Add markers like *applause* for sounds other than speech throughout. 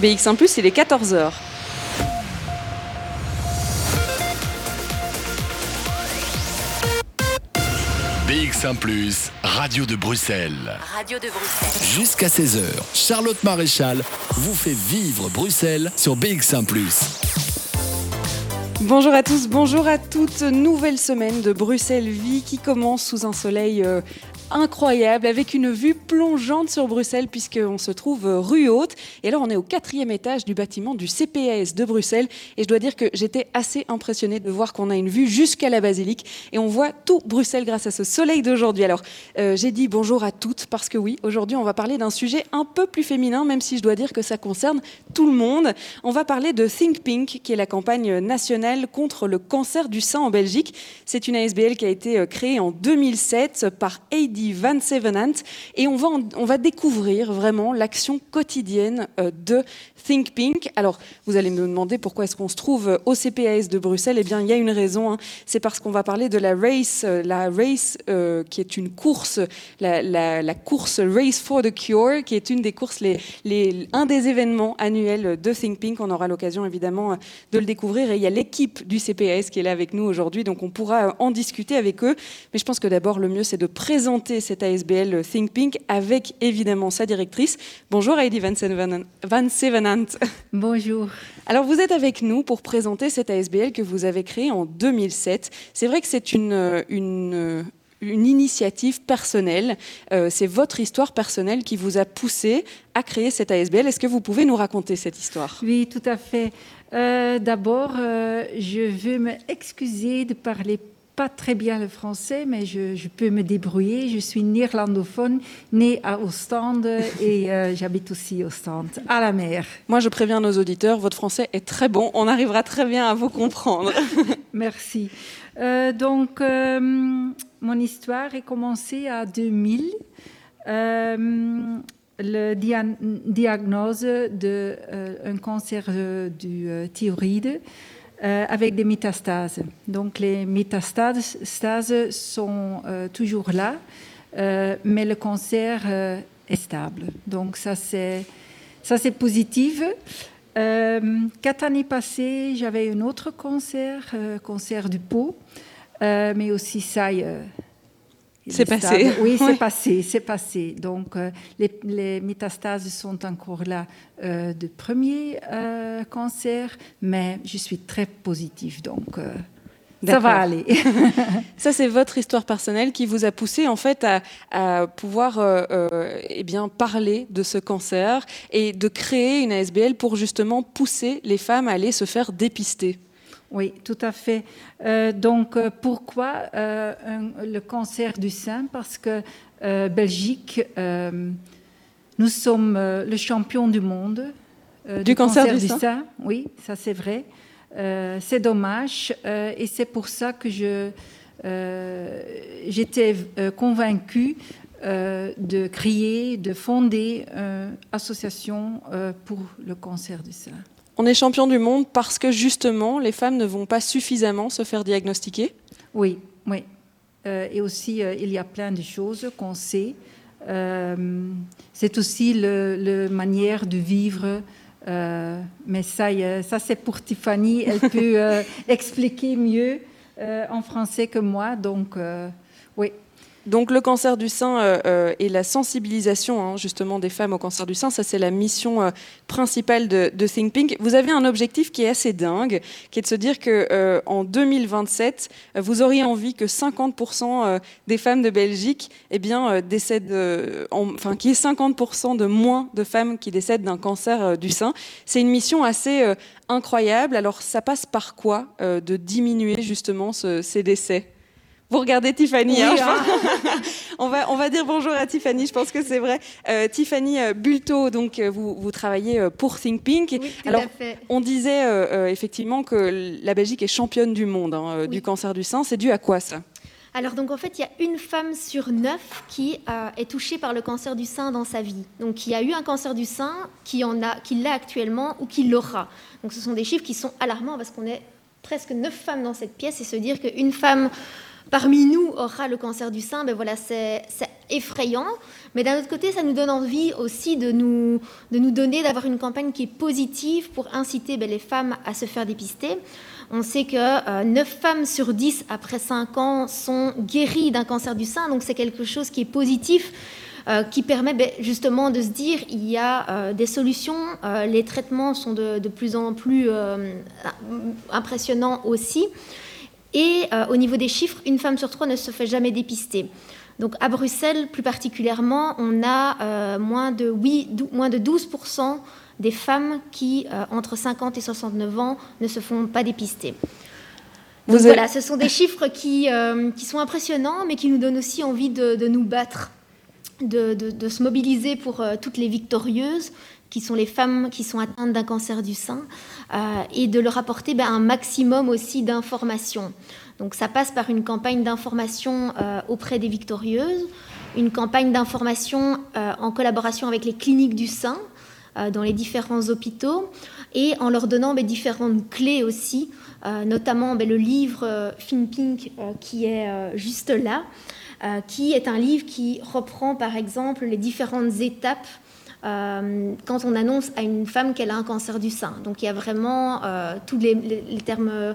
BX1 ⁇ il est 14h. BX1 ⁇ Radio de Bruxelles. Radio de Bruxelles. Jusqu'à 16h, Charlotte Maréchal vous fait vivre Bruxelles sur BX1 ⁇ Bonjour à tous, bonjour à toutes. Nouvelle semaine de Bruxelles Vie qui commence sous un soleil euh, incroyable avec une vue plongeante sur Bruxelles puisqu'on se trouve rue Haute. Et alors on est au quatrième étage du bâtiment du CPAS de Bruxelles et je dois dire que j'étais assez impressionnée de voir qu'on a une vue jusqu'à la basilique et on voit tout Bruxelles grâce à ce soleil d'aujourd'hui. Alors euh, j'ai dit bonjour à toutes parce que oui, aujourd'hui on va parler d'un sujet un peu plus féminin même si je dois dire que ça concerne tout le monde. On va parler de Think Pink qui est la campagne nationale contre le cancer du sein en Belgique. C'est une ASBL qui a été euh, créée en 2007 par Heidi Van Sevenant et on va, on va découvrir vraiment l'action quotidienne euh, de Think Pink. Alors, vous allez me demander pourquoi est-ce qu'on se trouve euh, au CPAS de Bruxelles? Eh bien, il y a une raison. Hein. C'est parce qu'on va parler de la race, euh, la race qui est une course, la, course Race for the Cure, qui est une des courses, les, les, un des événements annuels de Think Pink. On aura l'occasion évidemment de le découvrir. Et il y a l'équipe du CPAS qui est là avec nous aujourd'hui, donc on pourra en discuter avec eux. Mais je pense que d'abord, le mieux, c'est de présenter cette ASBL Think Pink avec évidemment sa directrice. Bonjour Heidi Van Sevenant. Bonjour. Alors vous êtes avec nous pour présenter cette ASBL que vous avez créée en 2007. C'est vrai que c'est une, une, une initiative personnelle. Euh, c'est votre histoire personnelle qui vous a poussé à créer cette ASBL. Est-ce que vous pouvez nous raconter cette histoire? Oui, tout à fait. Euh, d'abord, euh, je veux m'excuser de parler pas très bien le français, mais je, peux me débrouiller. Je suis néerlandophone, née à Ostende *laughs* et euh, j'habite aussi Ostende, à la mer. Moi, je préviens nos auditeurs, votre français est très bon. On arrivera très bien à vous comprendre. *laughs* Merci. Euh, donc, euh, mon histoire est commencée à 2000. le diagnose d'un cancer du thyroïde euh, avec des métastases. Donc les métastases sont euh, toujours là, euh, mais le cancer est stable. Donc ça c'est ça c'est positif. quatre années passées, j'avais un autre cancer, cancer du peau, mais aussi ça c'est passé. *laughs* Oui, c'est passé, c'est passé. Donc, euh, les, métastases sont encore là euh, de premier euh, cancer, mais je suis très positive, donc ça va aller. *laughs* ça, c'est votre histoire personnelle qui vous a poussé en fait à, pouvoir eh bien, parler de ce cancer et de créer une ASBL pour justement pousser les femmes à aller se faire dépister. Oui, tout à fait. Euh, donc, euh, pourquoi euh, le cancer du sein? Parce que Belgique, nous sommes le champion du monde du, cancer, du, sein? Oui, ça c'est vrai. c'est dommage et c'est pour ça que je j'étais convaincue de créer, de fonder une association pour le cancer du sein. On est champion du monde parce que justement, les femmes ne vont pas suffisamment se faire diagnostiquer Oui, oui. Euh, et aussi, euh, il y a plein de choses qu'on sait. Euh, c'est aussi la manière de vivre. mais ça, ça c'est pour Tiffany. Elle peut *laughs* expliquer mieux en français que moi. Donc, oui. Donc le cancer du sein euh, euh, et la sensibilisation hein, justement des femmes au cancer du sein, ça c'est la mission euh, principale de, de, Think Pink. Vous avez un objectif qui est assez dingue, qui est de se dire que en 2027, vous auriez envie que 50% des femmes de Belgique, eh bien, décèdent, enfin qu'il y ait 50% de moins de femmes qui décèdent d'un cancer du sein. C'est une mission assez incroyable. Alors ça passe par quoi de diminuer justement ces décès? Vous regardez Tiffany. Hein, hein. *laughs* on, va, on va dire bonjour à Tiffany, je pense que c'est vrai. Euh, Tiffany euh, Bulto, donc euh, vous, vous travaillez pour Think Pink. Oui, Alors, fait. on disait effectivement que la Belgique est championne du monde hein, du cancer du sein. C'est dû à quoi ça? Alors donc en fait, il y a une femme sur neuf qui est touchée par le cancer du sein dans sa vie. Donc qui a eu un cancer du sein, qui en a, qui l'a actuellement ou qui l'aura. Donc ce sont des chiffres qui sont alarmants parce qu'on est presque neuf femmes dans cette pièce et se dire qu'une femme parmi nous aura le cancer du sein, ben voilà, c'est effrayant. Mais d'un autre côté, ça nous donne envie aussi de nous, de nous donner, d'avoir une campagne qui est positive pour inciter ben, les femmes à se faire dépister. On sait que euh, 9 femmes sur 10 après 5 ans sont guéries d'un cancer du sein, donc c'est quelque chose qui est positif. Euh, qui permet ben, justement de se dire il y a euh, des solutions, euh, les traitements sont de, de plus en plus euh, impressionnants aussi. Et euh, au niveau des chiffres, une femme sur trois ne se fait jamais dépister. Donc à Bruxelles, plus particulièrement, on a euh, moins, de, oui, dou- moins de 12% des femmes qui, euh, entre 50 et 69 ans, ne se font pas dépister. Vous Donc avez- voilà, ce sont des chiffres qui, qui sont impressionnants, mais qui nous donnent aussi envie de, de nous battre, de, de- de se mobiliser pour toutes les victorieuses, qui sont les femmes qui sont atteintes d'un cancer du sein, euh, et de leur apporter ben, un maximum aussi d'informations. Donc ça passe par une campagne d'information euh, auprès des victorieuses, une campagne d'information euh, en collaboration avec les cliniques du sein dans les différents hôpitaux et en leur donnant ben, différentes clés aussi, notamment ben, le livre Fin Pink euh, qui est juste là, qui est un livre qui reprend par exemple les différentes étapes euh, quand on annonce à une femme qu'elle a un cancer du sein. Donc il y a vraiment euh, tous les, termes euh,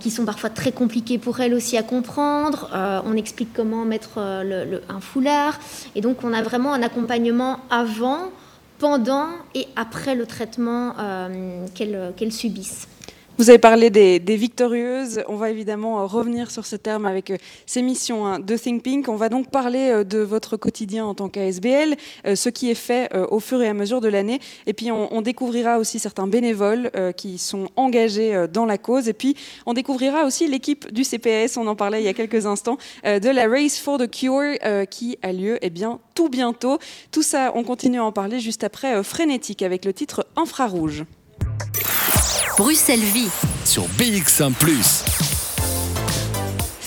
qui sont parfois très compliqués pour elle aussi à comprendre. On explique comment mettre un foulard. Et donc on a vraiment un accompagnement avant, pendant et après le traitement euh, qu'elle subisse. Vous avez parlé des, victorieuses. On va évidemment euh, revenir sur ce terme avec euh, ces missions hein, de Think Pink. On va donc parler euh, de votre quotidien en tant qu'ASBL, ce qui est fait au fur et à mesure de l'année. Et puis on, on découvrira aussi certains bénévoles qui sont engagés dans la cause. Et puis on découvrira aussi l'équipe du CPS. On en parlait il y a quelques instants de la Race for the Cure qui a lieu eh bien tout bientôt. Tout ça, on continue à en parler juste après Frénétique avec le titre Infrarouge. Bruxelles Vie. sur BX1 ⁇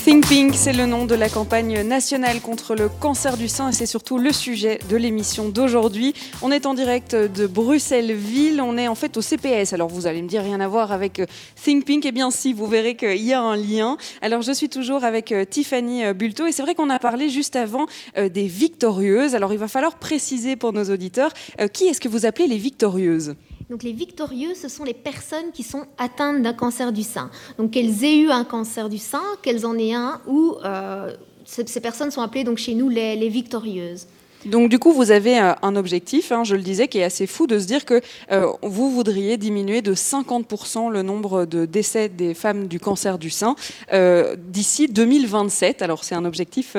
Think Pink, c'est le nom de la campagne nationale contre le cancer du sein et c'est surtout le sujet de l'émission d'aujourd'hui. On est en direct de Bruxelles-Ville, on est en fait au CPS. Alors vous allez me dire rien à voir avec euh, Think Pink, eh bien si, vous verrez qu'il y a un lien. Alors je suis toujours avec euh, Tiffany euh, Bulto et c'est vrai qu'on a parlé juste avant des victorieuses. Alors il va falloir préciser pour nos auditeurs qui est-ce que vous appelez les victorieuses? Donc les victorieux, ce sont les personnes qui sont atteintes d'un cancer du sein. Donc qu'elles aient eu un cancer du sein, qu'elles en aient un, ou euh, ces, personnes sont appelées donc chez nous les victorieuses. Donc du coup, vous avez euh, un objectif, hein, je le disais, qui est assez fou de se dire que euh, vous voudriez diminuer de 50% le nombre de décès des femmes du cancer du sein euh, d'ici 2027. Alors c'est un objectif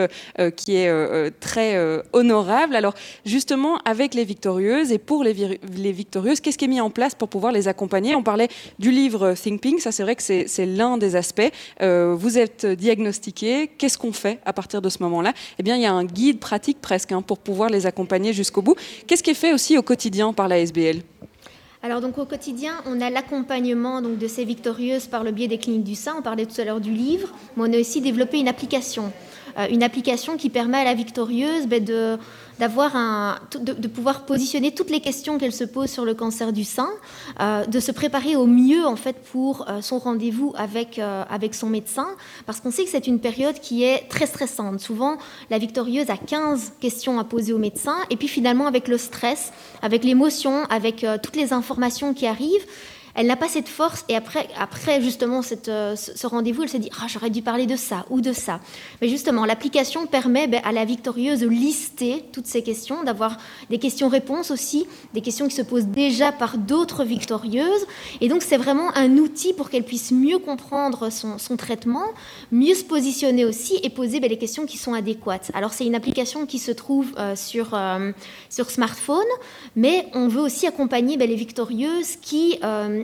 qui est très honorable. Alors justement, avec les victorieuses et pour les, victorieuses, qu'est-ce qui est mis en place pour pouvoir les accompagner? On parlait du livre Think Pink, ça c'est vrai que c'est l'un des aspects. Vous êtes diagnostiqué, qu'est-ce qu'on fait à partir de ce moment-là? Eh bien, il y a un guide pratique presque hein, pour pouvoir les accompagner jusqu'au bout. Qu'est-ce qui est fait aussi au quotidien par la SBL Alors donc au quotidien, on a l'accompagnement donc de ces victorieuses par le biais des cliniques du sein. On parlait tout à l'heure du livre, mais on a aussi développé une application, une application qui permet à la victorieuse ben, de d'avoir un de, pouvoir positionner toutes les questions qu'elle se pose sur le cancer du sein, euh, de se préparer au mieux en fait pour euh, son rendez-vous avec euh, avec son médecin, parce qu'on sait que c'est une période qui est très stressante. Souvent, la victorieuse a 15 questions à poser au médecin, et puis finalement avec le stress, avec l'émotion, avec euh, toutes les informations qui arrivent, elle n'a pas cette force et après, après justement cette, euh, ce rendez-vous, elle se dit ah j'aurais dû parler de ça ou de ça. Mais justement, l'application permet ben, à la victorieuse de lister toutes ces questions, d'avoir des questions-réponses aussi, des questions qui se posent déjà par d'autres victorieuses. Et donc c'est vraiment un outil pour qu'elle puisse mieux comprendre son, son traitement, mieux se positionner aussi et poser ben, les questions qui sont adéquates. Alors c'est une application qui se trouve euh, sur, euh, sur smartphone, mais on veut aussi accompagner ben, les victorieuses qui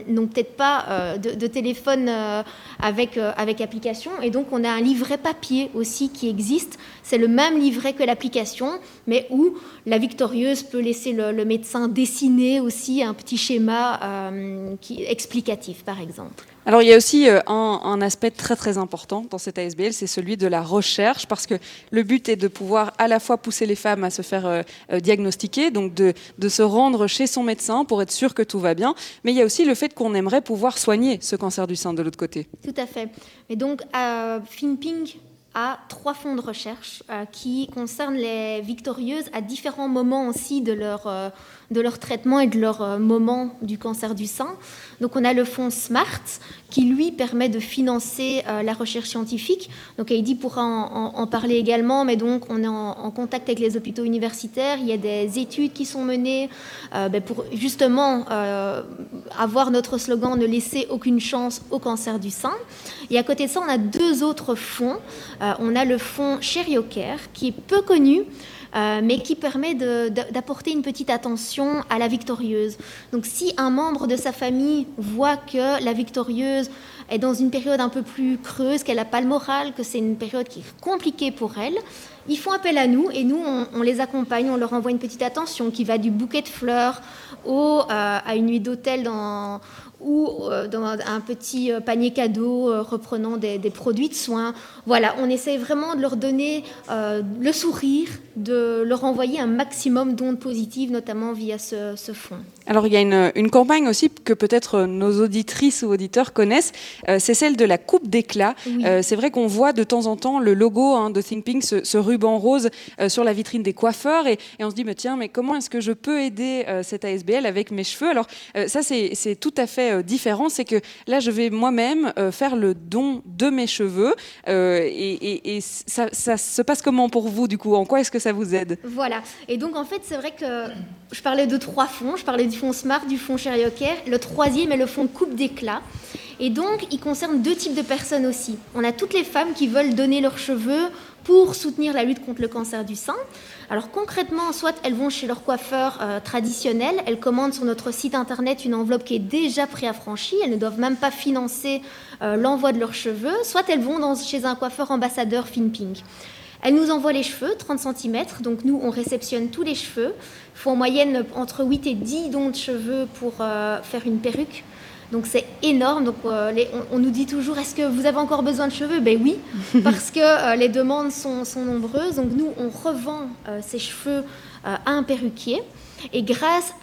n'ont peut-être pas euh, de, téléphone euh, avec, euh, avec application. Et donc, on a un livret papier aussi qui existe. C'est le même livret que l'application, mais où la victorieuse peut laisser le, médecin dessiner aussi un petit schéma explicatif, par exemple. Alors il y a aussi euh, un, aspect très très important dans cette ASBL, c'est celui de la recherche, parce que le but est de pouvoir à la fois pousser les femmes à se faire euh, euh, diagnostiquer, donc de, se rendre chez son médecin pour être sûr que tout va bien, mais il y a aussi le fait qu'on aimerait pouvoir soigner ce cancer du sein de l'autre côté. Tout à fait. Et donc, à Finping à trois fonds de recherche qui concernent les victorieuses à différents moments aussi de leur, de leur traitement et de leur moment du cancer du sein. Donc on a le fonds SMART qui lui permet de financer la recherche scientifique. Donc Heidi pourra en, parler également, mais donc on est en, contact avec les hôpitaux universitaires. Il y a des études qui sont menées ben, pour justement avoir notre slogan ne laisser aucune chance au cancer du sein. Et à côté de ça, on a deux autres fonds. Euh, on a le fonds Sherioker, qui est peu connu, euh, mais qui permet d'apporter une petite attention à la victorieuse. Donc si un membre de sa famille voit que la victorieuse est dans une période un peu plus creuse, qu'elle n'a pas le moral, que c'est une période qui est compliquée pour elle, ils font appel à nous et nous, on, les accompagne, on leur envoie une petite attention qui va du bouquet de fleurs au, euh, à une nuit d'hôtel dans ou euh, dans un petit euh, panier cadeau euh, reprenant des, produits de soins. Voilà, on essaie vraiment de leur donner le sourire, de leur envoyer un maximum d'ondes positives, notamment via ce, fonds. Alors il y a une, campagne aussi que peut-être nos auditrices ou auditeurs connaissent, c'est celle de la coupe d'éclat. c'est vrai qu'on voit de temps en temps le logo hein, de Think Pink, ce, ruban rose sur la vitrine des coiffeurs, et, on se dit, mais tiens, mais comment est-ce que je peux aider cette ASBL avec mes cheveux? Alors ça, c'est tout à fait euh, différent, c'est que là, je vais moi-même euh, faire le don de mes cheveux. Euh, et, ça, se passe comment pour vous, du coup? En quoi est-ce que ça vous aide? Voilà. Et donc, en fait, c'est vrai que je parlais de trois fonds. Je parlais du fonds Smart, du fonds Sherioker. Le troisième est le fonds Coupe d'éclat. Et donc, il concerne deux types de personnes aussi. On a toutes les femmes qui veulent donner leurs cheveux pour soutenir la lutte contre le cancer du sein. Alors concrètement, soit elles vont chez leur coiffeur euh, traditionnel, elles commandent sur notre site internet une enveloppe qui est déjà préaffranchie, elles ne doivent même pas financer euh, l'envoi de leurs cheveux, soit elles vont chez un coiffeur ambassadeur FinPing. Elles nous envoient les cheveux, 30 cm, donc nous on réceptionne tous les cheveux. Il faut en moyenne entre 8 et 10 dons de cheveux pour euh, faire une perruque. Donc c'est énorme. Donc euh, on, nous dit toujours est-ce que vous avez encore besoin de cheveux? Ben oui, *laughs* parce que euh, les demandes sont, nombreuses. Donc nous on revend euh, ces cheveux à un perruquier. Et grâce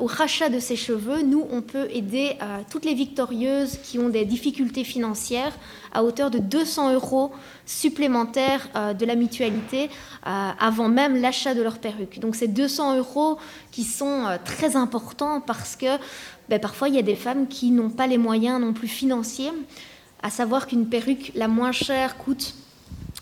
au rachat de ces cheveux, nous, on peut aider toutes les victorieuses qui ont des difficultés financières à hauteur de 200 euros supplémentaires de la mutualité avant même l'achat de leur perruque. Donc c'est 200 euros qui sont très importants parce que ben, parfois il y a des femmes qui n'ont pas les moyens non plus financiers, à savoir qu'une perruque la moins chère coûte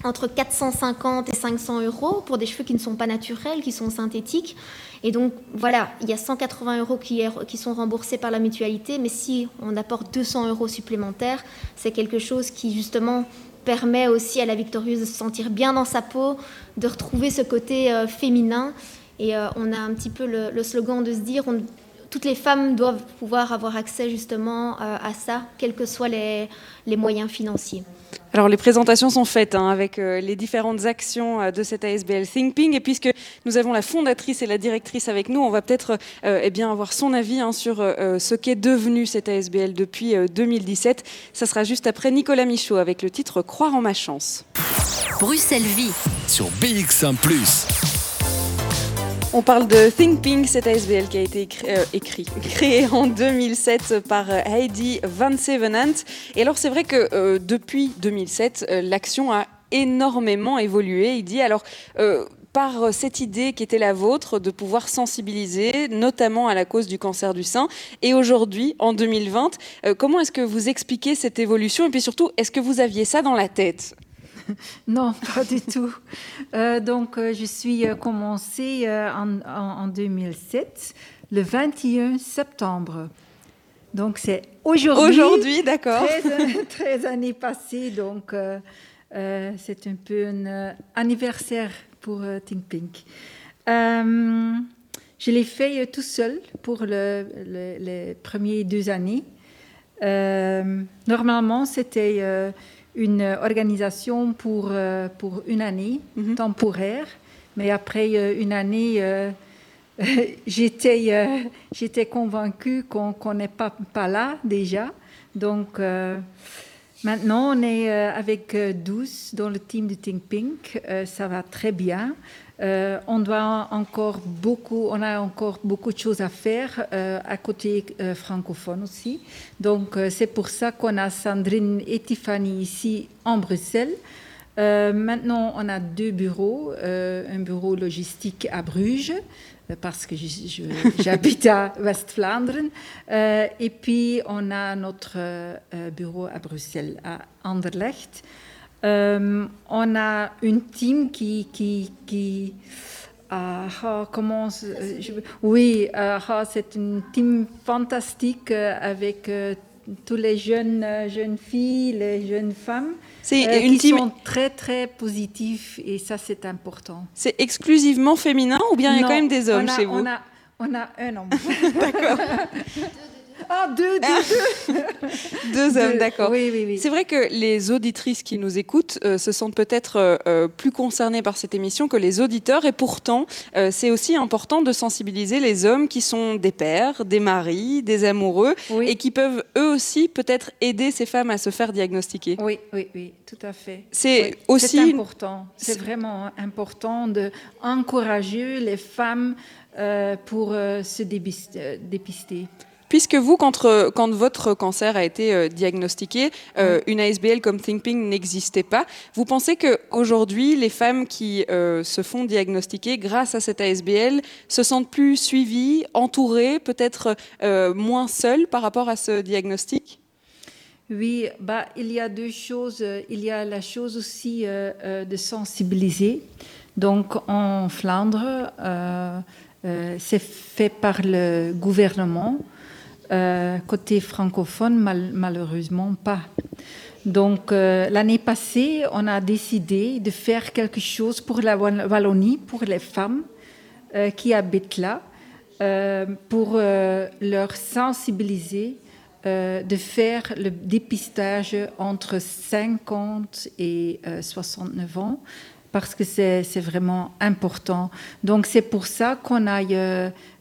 entre 450 et 500 euros pour des cheveux qui ne sont pas naturels, qui sont synthétiques. Et donc voilà, il y a 180 euros qui, sont remboursés par la mutualité, mais si on apporte 200 euros supplémentaires, c'est quelque chose qui justement permet aussi à la victorieuse de se sentir bien dans sa peau, de retrouver ce côté euh, féminin. Et euh, on a un petit peu le, slogan de se dire, toutes les femmes doivent pouvoir avoir accès justement euh, à ça, quels que soient les, moyens financiers. Alors les présentations sont faites hein, avec euh, les différentes actions euh, de cette ASBL ThinkPing et puisque nous avons la fondatrice et la directrice avec nous, on va peut-être eh bien avoir son avis hein, sur ce qu'est devenu cette ASBL depuis 2017. Ça sera juste après Nicolas Michaud avec le titre Croire en ma chance. Bruxelles Vie sur BX1 ⁇ on parle de ThinkPing, cet ASBL qui a été euh, écrit, *laughs* créé en 2007 par euh, Heidi Van Sevenant. Et alors c'est vrai que euh, depuis 2007, l'action a énormément évolué. Il dit alors par cette idée qui était la vôtre de pouvoir sensibiliser, notamment à la cause du cancer du sein. Et aujourd'hui, en 2020, comment est-ce que vous expliquez cette évolution? Et puis surtout, est-ce que vous aviez ça dans la tête? *laughs* non, pas du tout. Euh, donc, euh, je suis euh, commencée en, 2007, le 21 septembre. Donc, c'est aujourd'hui. Aujourd'hui, d'accord. 13, *laughs* années passées, donc c'est un peu un anniversaire pour Think Pink. je l'ai fait tout seul pour les premières deux années. normalement, c'était une organisation pour, euh, pour une année mhm. temporaire. Mais après euh, une année, euh, *laughs* j'étais, j'étais convaincue qu'on n'est pas, pas là déjà. Donc maintenant, on est avec 12 dans le team de Think Pink. ça va très bien. Euh, on doit encore beaucoup, on a encore beaucoup de choses à faire euh, à côté euh, francophone aussi. Donc c'est pour ça qu'on a Sandrine et Tiffany ici en Bruxelles maintenant, on a deux bureaux. un bureau logistique à Bruges, parce que *laughs* j'habite à West-Flandre. et puis, on a notre bureau à Bruxelles, à Anderlecht. On a une team qui... qui, qui ah, comment je, oui, ah, c'est une team fantastique avec toutes les jeunes, jeunes filles, les jeunes femmes. C'est euh, une qui team... sont très très positifs et ça c'est important. C'est exclusivement féminin ou bien il y a quand même des hommes chez vous? on a, on a un homme. *laughs* D'accord. *laughs* Ah, deux, deux, deux. *laughs* deux hommes, d'accord. Oui, oui, oui. C'est vrai que les auditrices qui nous écoutent euh, se sentent peut-être euh, euh, plus concernées par cette émission que les auditeurs, et pourtant, c'est aussi important de sensibiliser les hommes qui sont des pères, des maris, des amoureux, et qui peuvent eux aussi peut-être aider ces femmes à se faire diagnostiquer. Oui, oui, oui, tout à fait. C'est aussi important. C'est vraiment important de encourager les femmes pour se dépister. Puisque vous, quand, euh, quand, votre cancer a été euh, diagnostiqué, euh, une ASBL comme ThinkPing n'existait pas. Vous pensez qu'aujourd'hui, les femmes qui se font diagnostiquer grâce à cette ASBL se sentent plus suivies, entourées, peut-être moins seules par rapport à ce diagnostic? Oui, bah, il y a deux choses. Il y a la chose aussi de sensibiliser. Donc en Flandre, c'est fait par le gouvernement. Euh, côté francophone, malheureusement pas. Donc euh, l'année passée, on a décidé de faire quelque chose pour la Wallonie, pour les femmes euh, qui habitent là, pour leur sensibiliser de faire le dépistage entre 50 et 69 ans parce que c'est vraiment important. Donc c'est pour ça qu'on a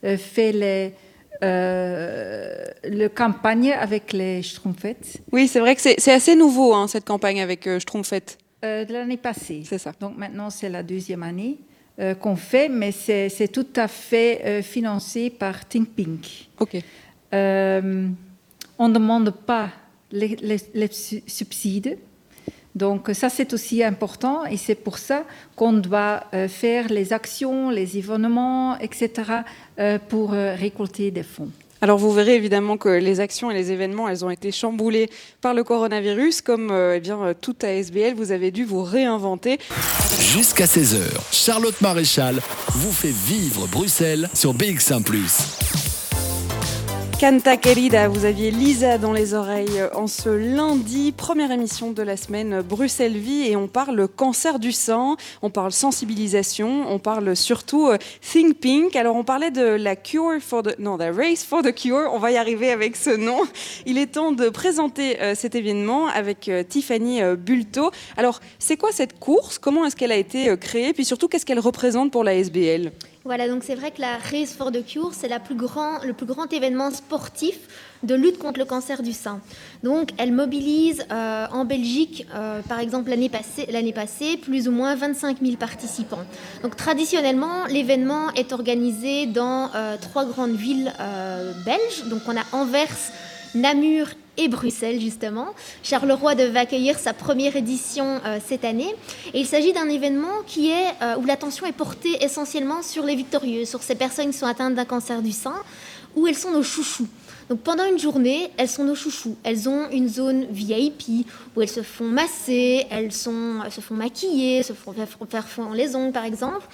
fait les euh, le campagne avec les Schtroumpfettes. Oui, c'est vrai que c'est assez nouveau, hein, cette campagne avec euh, Schtroumpfettes. Euh, de l'année passée. C'est ça. Donc maintenant, c'est la deuxième année euh, qu'on fait, mais c'est tout à fait financé par Think Pink. OK. on ne demande pas les, les subsides. Donc ça, c'est aussi important et c'est pour ça qu'on doit euh, faire les actions, les événements, etc., euh, pour euh, récolter des fonds. Alors vous verrez évidemment que les actions et les événements, elles ont été chamboulées par le coronavirus. Comme eh bien, toute ASBL, vous avez dû vous réinventer. Jusqu'à 16h, Charlotte Maréchal vous fait vivre Bruxelles sur BX1 ⁇ Canta querida, vous aviez Lisa dans les oreilles en ce lundi, première émission de la semaine Bruxelles Vie. Et on parle cancer du sang, on parle sensibilisation, on parle surtout euh, Think Pink. Alors on parlait de la cure for the non, the race for the cure, on va y arriver avec ce nom. Il est temps de présenter euh, cet événement avec euh, Tiffany Bulto. Alors, c'est quoi cette course? Comment est-ce qu'elle a été créée? Puis surtout, qu'est-ce qu'elle représente pour la SBL voilà, donc c'est vrai que la Race for the Cure, c'est le plus grand événement sportif de lutte contre le cancer du sein. Donc, elle mobilise euh, en Belgique, euh, par exemple l'année passée, passée, plus ou moins 25 000 participants. Donc, traditionnellement, l'événement est organisé dans euh, trois grandes villes belges. Donc, on a Anvers, Namur et Bruxelles justement. Charleroi devait accueillir sa première édition euh, cette année et il s'agit d'un événement qui est euh, où l'attention est portée essentiellement sur les victorieux, sur ces personnes qui sont atteintes d'un cancer du sein, où elles sont nos chouchous. Donc pendant une journée, elles sont nos chouchous. Elles ont une zone VIP où elles se font masser, elles, sont, elles se font maquiller, se font faire les ongles par exemple.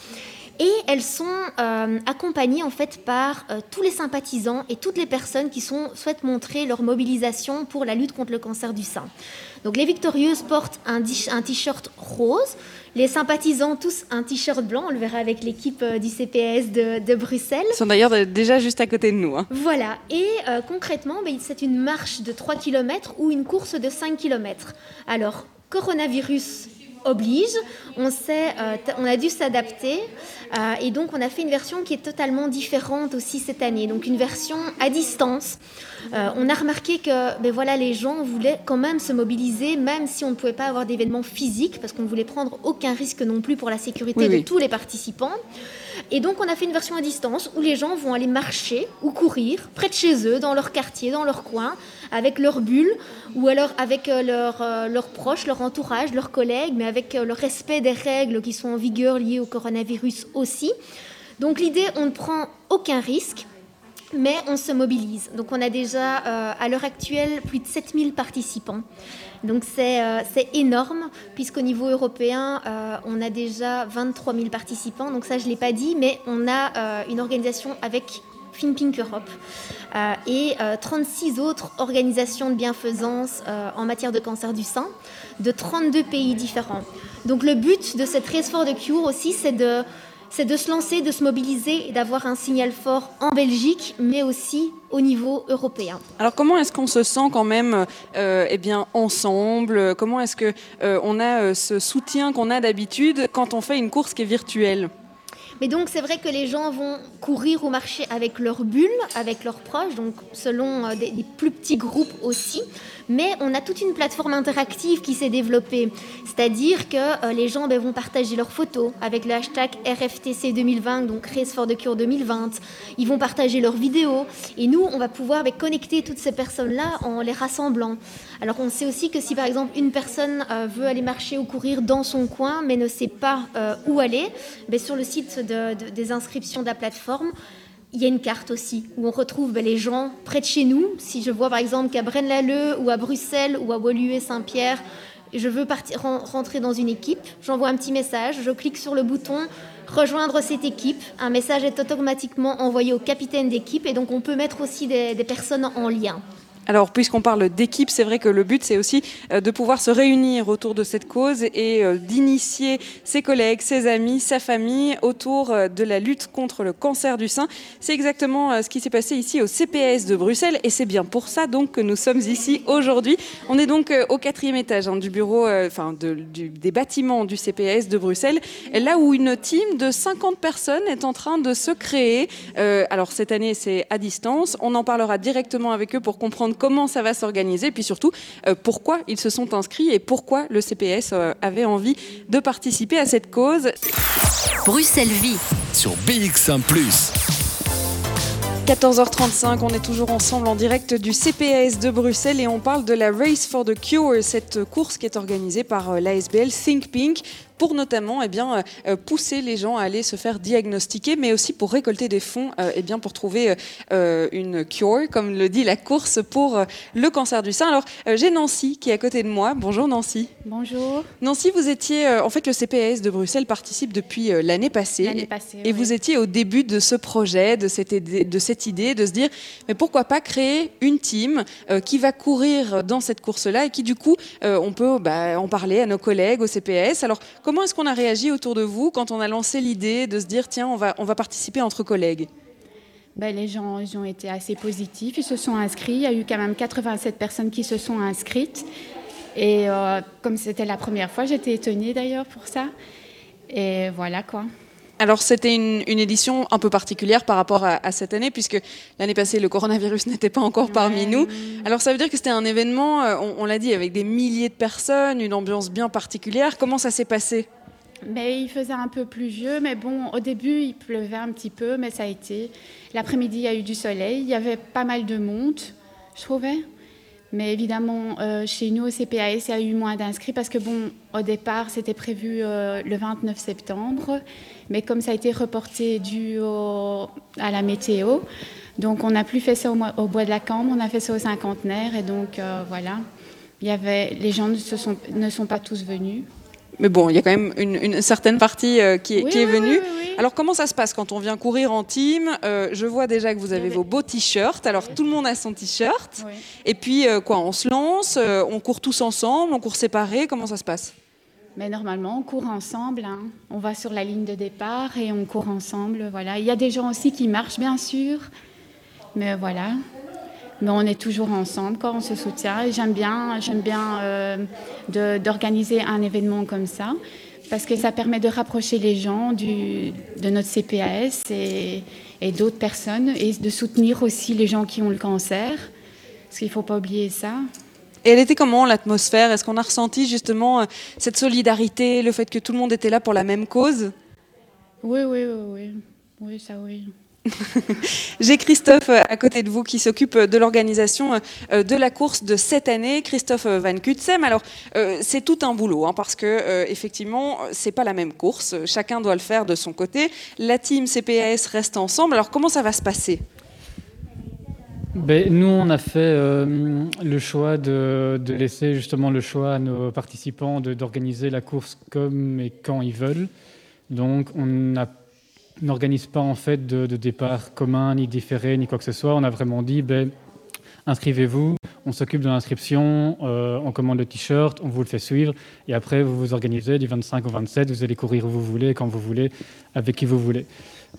Et elles sont euh, accompagnées en fait par euh, tous les sympathisants et toutes les personnes qui sont, souhaitent montrer leur mobilisation pour la lutte contre le cancer du sein. Donc les victorieuses portent un, t-shirt rose, les sympathisants tous un t-shirt blanc, on le verra avec l'équipe euh, du CPS de, Bruxelles. Ils sont d'ailleurs déjà juste à côté de nous. Hein. Voilà, et concrètement, ben, c'est une marche de 3 km ou une course de 5 km. Alors, coronavirus oblige. On, sait, euh, on a dû s'adapter euh, et donc on a fait une version qui est totalement différente aussi cette année. Donc une version à distance. Euh, on a remarqué que ben voilà, les gens voulaient quand même se mobiliser, même si on ne pouvait pas avoir d'événements physiques, parce qu'on ne voulait prendre aucun risque non plus pour la sécurité de tous les participants. Et donc on a fait une version à distance où les gens vont aller marcher ou courir près de chez eux, dans leur quartier, dans leur coin, avec leur bulle ou alors avec euh, euh, leurs proches, leur entourage, leurs collègues, mais avec euh, le respect des règles qui sont en vigueur liées au coronavirus aussi. Donc l'idée, on ne prend aucun risque mais on se mobilise. Donc on a déjà à l'heure actuelle plus de 7000 participants. Donc c'est énorme, puisqu'au niveau européen, on a déjà 23 000 participants. Donc ça, je ne l'ai pas dit, mais on a une organisation avec FinPink Europe euh, et 36 euh, autres organisations de bienfaisance euh, en matière de cancer du sein de 32 pays différents. Donc le but de cette Race for Cure aussi, c'est de, c'est de se lancer, de se mobiliser et d'avoir un signal fort en Belgique, mais aussi au niveau européen. Alors comment est-ce qu'on se sent quand même eh bien, ensemble? Comment est-ce qu'on on a ce soutien qu'on a d'habitude quand on fait une course qui est virtuelle? Mais donc c'est vrai que les gens vont courir ou marcher avec leur bulle, avec leurs proches, donc selon euh, des, plus petits groupes aussi. Mais on a toute une plateforme interactive qui s'est développée. C'est-à-dire que euh, les gens ben, vont partager leurs photos avec le hashtag RFTC 2020, donc Race Cure 2020. Ils vont partager leurs vidéos. Et nous, on va pouvoir ben, connecter toutes ces personnes-là en les rassemblant. Alors on sait aussi que si par exemple une personne euh, veut aller marcher ou courir dans son coin, mais ne sait pas où aller, ben, sur le site des inscriptions de la plateforme, il y a une carte aussi où on retrouve ben, les gens près de chez nous. Si je vois par exemple qu'à Braine-l'Alleud ou à Bruxelles ou à Woluwe-Saint-Pierre, je veux rentrer dans une équipe, j'envoie un petit message, je clique sur le bouton rejoindre cette équipe. Un message est automatiquement envoyé au capitaine d'équipe et donc on peut mettre aussi des personnes en lien. Alors, puisqu'on parle d'équipe, c'est vrai que le but, c'est aussi euh, de pouvoir se réunir autour de cette cause et euh, d'initier ses collègues, ses amis, sa famille autour euh, de la lutte contre le cancer du sein. C'est exactement ce qui s'est passé ici au CPS de Bruxelles et c'est bien pour ça donc que nous sommes ici aujourd'hui. On est donc au quatrième étage hein, du bureau, enfin des bâtiments du CPS de Bruxelles, là où une team de 50 personnes est en train de se créer. alors cette année, c'est à distance. On en parlera directement avec eux pour comprendre comment ça va s'organiser, puis surtout euh, pourquoi ils se sont inscrits et pourquoi le CPS euh, avait envie de participer à cette cause. Bruxelles Vie. Sur BX1 ⁇ 14h35, on est toujours ensemble en direct du CPS de Bruxelles et on parle de la Race for the Cure, cette course qui est organisée par euh, l'ASBL Think Pink pour notamment eh bien, euh, euh, pousser les gens à aller se faire diagnostiquer, mais aussi pour récolter des fonds euh, eh bien, pour trouver une cure, comme le dit la course, pour le cancer du sein. Alors, j'ai Nancy qui est à côté de moi. Bonjour Nancy. Bonjour. Nancy, vous étiez, en fait, le CPS de Bruxelles participe depuis l'année passée. L'année passée. Et vous étiez au début de ce projet, de cette, idée, de cette idée de se dire, mais pourquoi pas créer une team qui va courir dans cette course-là et qui, du coup, on peut bah, en parler à nos collègues au CPS. Alors, Comment est-ce qu'on a réagi autour de vous quand on a lancé l'idée de se dire tiens, on va, on va participer entre collègues? Ben, les gens ils ont été assez positifs, ils se sont inscrits. Il y a eu quand même 87 personnes qui se sont inscrites. Et euh, comme c'était la première fois, j'étais étonnée d'ailleurs pour ça. Et voilà quoi. Alors c'était une, édition un peu particulière par rapport à, cette année, puisque l'année passée, le coronavirus *laughs* n'était pas encore parmi nous. Alors ça veut dire que c'était un événement, euh, on, l'a dit, avec des milliers de personnes, une ambiance bien particulière. Comment ça s'est passé? Mais il faisait un peu pluvieux, mais bon, au début, il pleuvait un petit peu, mais ça a été. L'après-midi, il y a eu du soleil, il y avait pas mal de monde, je trouvais. Mais évidemment, euh, chez nous, au CPAS, il y a eu moins d'inscrits parce que, bon, au départ, c'était prévu euh, le 29 septembre. Mais comme ça a été reporté dû à la météo, donc on n'a plus fait ça au, Bois de la Cambre, on a fait ça au cinquantenaire. Et donc, euh, voilà, il y avait, les gens ne, sont, ne sont pas tous venus. Mais bon, il y a quand même une, certaine partie qui, est, qui est venue. Alors comment ça se passe quand on vient courir en team euh, Je vois déjà que vous avez vos beaux t-shirts. Alors tout le monde a son t-shirt. Et puis euh, quoi On se lance, euh, on court tous ensemble, on court séparés. Comment ça se passe? Mais normalement, on court ensemble. Hein. On va sur la ligne de départ et on court ensemble. Voilà. Il y a des gens aussi qui marchent, bien sûr. Mais voilà. Mais on est toujours ensemble quand on se soutient. J'aime bien, j'aime bien d'organiser un événement comme ça parce que ça permet de rapprocher les gens du, de notre CPAS et, et d'autres personnes et de soutenir aussi les gens qui ont le cancer, parce qu'il ne faut pas oublier ça. Et elle était comment l'atmosphère? Est-ce qu'on a ressenti justement euh, cette solidarité, le fait que tout le monde était là pour la même cause? Oui, oui, oui. oui. Oui, ça oui. J'ai Christophe euh, à côté de vous qui s'occupe de l'organisation euh, de la course de cette année, Christophe Van Kutsem. Alors euh, c'est tout un boulot hein, parce que effectivement c'est pas la même course, chacun doit le faire de son côté. La team CPAS reste ensemble. Alors comment ça va se passer? Ben, nous, on a fait le choix de, de, laisser justement le choix à nos participants d'organiser la course comme et quand ils veulent. Donc, on n'a n'organise pas en fait de, départ commun, ni différé, ni quoi que ce soit. On a vraiment dit, ben, inscrivez-vous, on s'occupe de l'inscription, euh, on commande le t-shirt, on vous le fait suivre, et après vous vous organisez du 25 au 27, vous allez courir où vous voulez, quand vous voulez, avec qui vous voulez.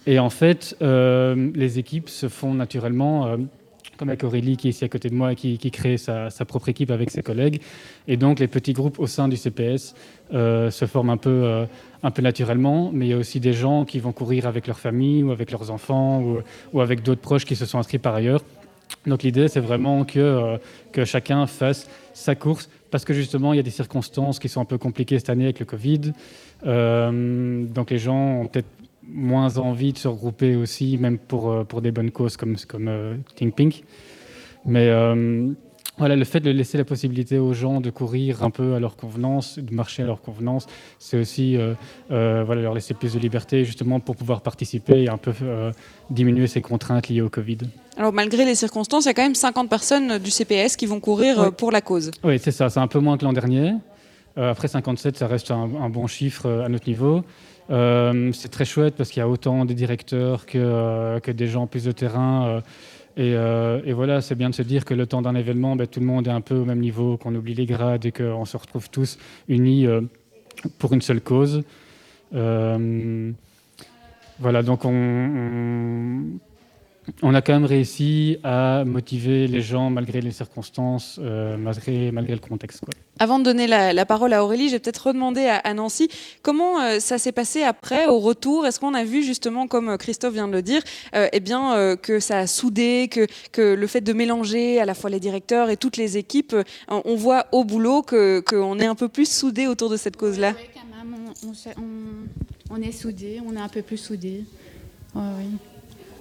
Et en fait, euh, les équipes se font naturellement. Euh, comme avec Aurélie qui est ici à côté de moi et qui, crée sa, propre équipe avec ses collègues. Et donc les petits groupes au sein du CPS euh, se forment un peu, euh, un peu naturellement, mais il y a aussi des gens qui vont courir avec leur famille ou avec leurs enfants ou, avec d'autres proches qui se sont inscrits par ailleurs. Donc l'idée, c'est vraiment euh, que chacun fasse sa course, parce que justement, il y a des circonstances qui sont un peu compliquées cette année avec le Covid. donc les gens ont peut-être moins envie de se regrouper aussi, même pour, euh, pour des bonnes causes comme, comme euh, Think Pink. Mais euh, voilà, le fait de laisser la possibilité aux gens de courir un peu à leur convenance, de marcher à leur convenance, c'est aussi voilà, leur laisser plus de liberté justement pour pouvoir participer et un peu diminuer ces contraintes liées au Covid. Alors malgré les circonstances, il y a quand même 50 personnes du CPS qui vont courir pour la cause. Oui, c'est ça, c'est un peu moins que l'an dernier. après 57, ça reste un, un bon chiffre à notre niveau. Euh, c'est très chouette parce qu'il y a autant des directeurs que, euh, que des gens plus de terrain. Euh, et, voilà, c'est bien de se dire que le temps d'un événement, ben, tout le monde est un peu au même niveau, qu'on oublie les grades et qu'on se retrouve tous unis pour une seule cause. voilà, donc on, on, a quand même réussi à motiver les gens malgré les circonstances, malgré, malgré le contexte. Quoi. Avant de donner la, parole à Aurélie, j'ai peut-être redemandé à, Nancy comment euh, ça s'est passé après, au retour? Est-ce qu'on a vu justement, comme euh, Christophe vient de le dire, euh, eh bien, que ça a soudé, que, que, le fait de mélanger à la fois les directeurs et toutes les équipes, on voit au boulot qu'on est un peu plus soudés autour de cette cause-là? Oui, quand même, on, est soudés, on est un peu plus soudés. oui.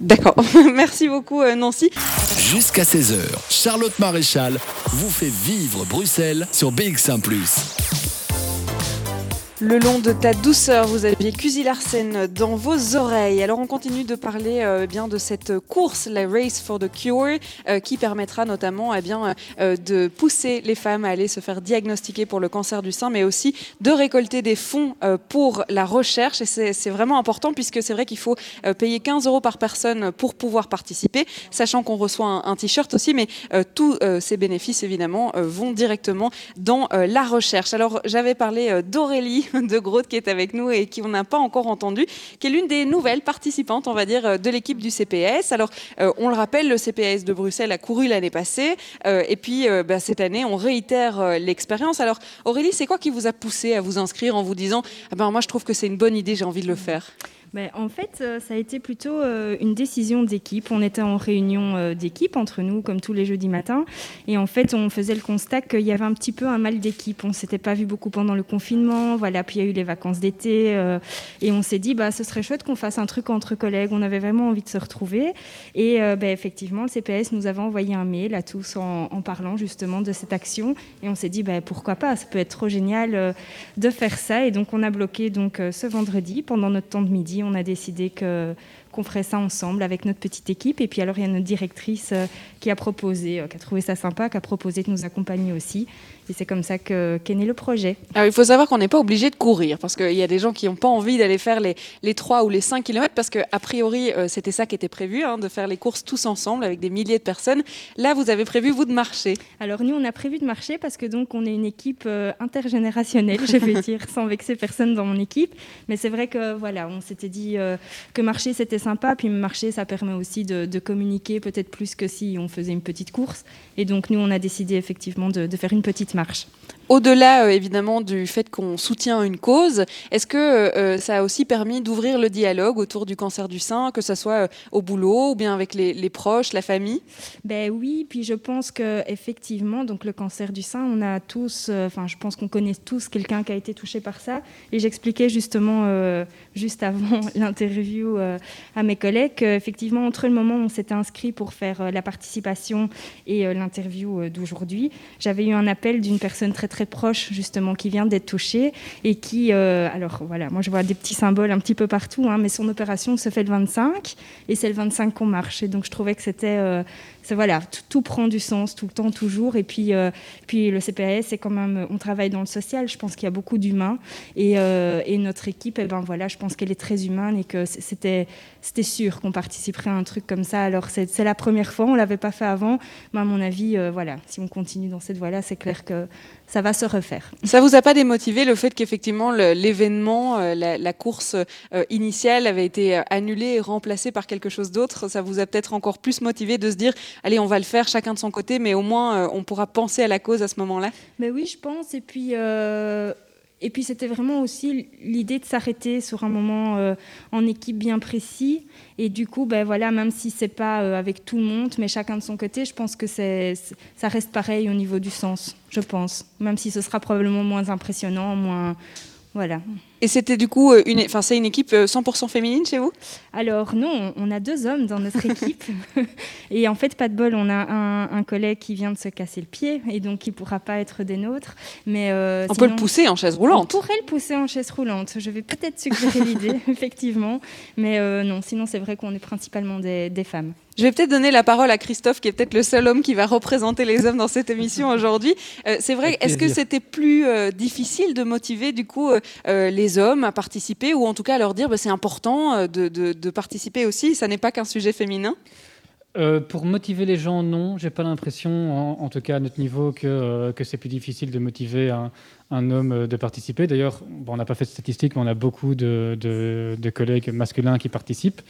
D'accord, *laughs* merci beaucoup Nancy. Jusqu'à 16h, Charlotte Maréchal vous fait vivre Bruxelles sur BX1 ⁇ le long de ta douceur, vous aviez Cusi Larsen dans vos oreilles. Alors on continue de parler euh, bien de cette course, la Race for the Cure, euh, qui permettra notamment eh bien, euh, de pousser les femmes à aller se faire diagnostiquer pour le cancer du sein, mais aussi de récolter des fonds pour la recherche. Et c'est vraiment important puisque c'est vrai qu'il faut payer 15 euros par personne pour pouvoir participer, sachant qu'on reçoit un t-shirt aussi, mais tous ces bénéfices évidemment vont directement dans la recherche. Alors j'avais parlé d'Aurélie *laughs* de Groot qui est avec nous et qui on n'a pas encore entendu, qui est l'une des nouvelles participantes, on va dire, de l'équipe du CPS. Alors, euh, on le rappelle, le CPS de Bruxelles a couru l'année passée, euh, et puis euh, bah, cette année, on réitère l'expérience. Alors, Aurélie, c'est quoi qui vous a poussé à vous inscrire en vous disant, ah ben moi, je trouve que c'est une bonne idée, j'ai envie de le faire? En fait, euh, ça a été plutôt euh, une décision d'équipe. On était en réunion euh, d'équipe entre nous, comme tous les jeudis matins. Et en fait, on faisait le constat qu'il y avait un petit peu un mal d'équipe. On ne s'était pas vu beaucoup pendant le confinement. Voilà, puis il y a eu les vacances d'été. et on s'est dit, bah, ce serait chouette qu'on fasse un truc entre collègues. On avait vraiment envie de se retrouver. Et bah, effectivement, le CPS nous avait envoyé un mail à tous en, parlant justement de cette action. Et on s'est dit, bah, pourquoi pas? Ça peut être trop génial de faire ça. Et donc, on a bloqué donc, ce vendredi, pendant notre temps de midi on a décidé que qu'on ferait ça ensemble avec notre petite équipe. Et puis alors, il y a notre directrice euh, qui a proposé, euh, qui a trouvé ça sympa, qui a proposé de nous accompagner aussi. Et c'est comme ça qu'est né le projet. Alors, il faut savoir qu'on n'est pas obligé de courir, parce qu'il y a des gens qui n'ont pas envie d'aller faire les, les 3 ou les 5 km, parce qu'a priori, euh, c'était ça qui était prévu, hein, de faire les courses tous ensemble avec des milliers de personnes. Là, vous avez prévu, vous, de marcher. Alors, nous, on a prévu de marcher parce que donc, on est une équipe intergénérationnelle, je vais *laughs* dire, sans vexer personne dans mon équipe. Mais c'est vrai que, voilà, on s'était dit que marcher, c'était sympa. Puis marcher, ça permet aussi de, communiquer peut-être plus que si on faisait une petite course. Et donc nous, on a décidé effectivement de, de faire une petite marche. Au-delà, euh, évidemment, du fait qu'on soutient une cause, est-ce que euh, ça a aussi permis d'ouvrir le dialogue autour du cancer du sein, que ce soit euh, au boulot ou bien avec les, proches, la famille? Ben oui, puis je pense que effectivement, donc le cancer du sein, on a tous, enfin, je pense qu'on connaît tous quelqu'un qui a été touché par ça. Et j'expliquais justement juste avant *laughs* l'interview à mes collègues qu'effectivement, entre le moment où on s'était inscrit pour faire la participation et l'interview d'aujourd'hui, j'avais eu un appel d'une personne très très proche, justement, qui vient d'être touchée et qui, alors voilà, moi je vois des petits symboles un petit peu partout, hein, mais son opération se fait le 25 et c'est le 25 qu'on marche. Et donc je trouvais que c'était voilà, tout, prend du sens tout le temps, toujours. Et puis, euh, puis le CPAS, c'est quand même, on travaille dans le social. Je pense qu'il y a beaucoup d'humains et, euh, et, notre équipe, eh ben voilà, je pense qu'elle est très humaine et que c'était, c'était sûr qu'on participerait à un truc comme ça. Alors c'est, la première fois, on l'avait pas fait avant, mais à mon avis, euh, voilà, si on continue dans cette voie-là, c'est clair que ça va se refaire. Ça vous a pas démotivé le fait qu'effectivement l'événement, la, la, course initiale avait été annulée et remplacée par quelque chose d'autre? Ça vous a peut-être encore plus motivé de se dire allez, on va le faire chacun de son côté, mais au moins, euh, on pourra penser à la cause à ce moment-là Mais oui, je pense. Et puis, euh, et puis c'était vraiment aussi l'idée de s'arrêter sur un moment euh, en équipe bien précis. Et du coup, ben voilà, même si c'est pas avec tout le monde, mais chacun de son côté, je pense que c'est, ça reste pareil au niveau du sens, je pense. Même si ce sera probablement moins impressionnant, moins, voilà. Et c'était du coup, euh, une, enfin, c'est une équipe 100% euh, féminine chez vous? Alors non, on a deux hommes dans notre équipe. *laughs* et en fait, pas de bol, on a un, collègue qui vient de se casser le pied et donc il ne pourra pas être des nôtres. Mais euh, on peut le pousser en chaise roulante. On pourrait le pousser en chaise roulante. Je vais peut-être suggérer *laughs* l'idée, effectivement. Mais non, sinon c'est vrai qu'on est principalement des, des femmes. Je vais peut-être donner la parole à Christophe, qui est peut-être le seul homme qui va représenter les hommes dans cette émission aujourd'hui. c'est vrai, est-ce que c'était plus difficile de motiver du coup les hommes à participer ou en tout cas à leur dire bah, c'est important euh, de, participer aussi Ça n'est pas qu'un sujet féminin euh, pour motiver les gens, non. J'ai pas l'impression, en, tout cas à notre niveau, que, euh, que c'est plus difficile de motiver un, homme de participer. D'ailleurs, bon, on n'a pas fait de statistiques, mais on a beaucoup de, de, collègues masculins qui participent.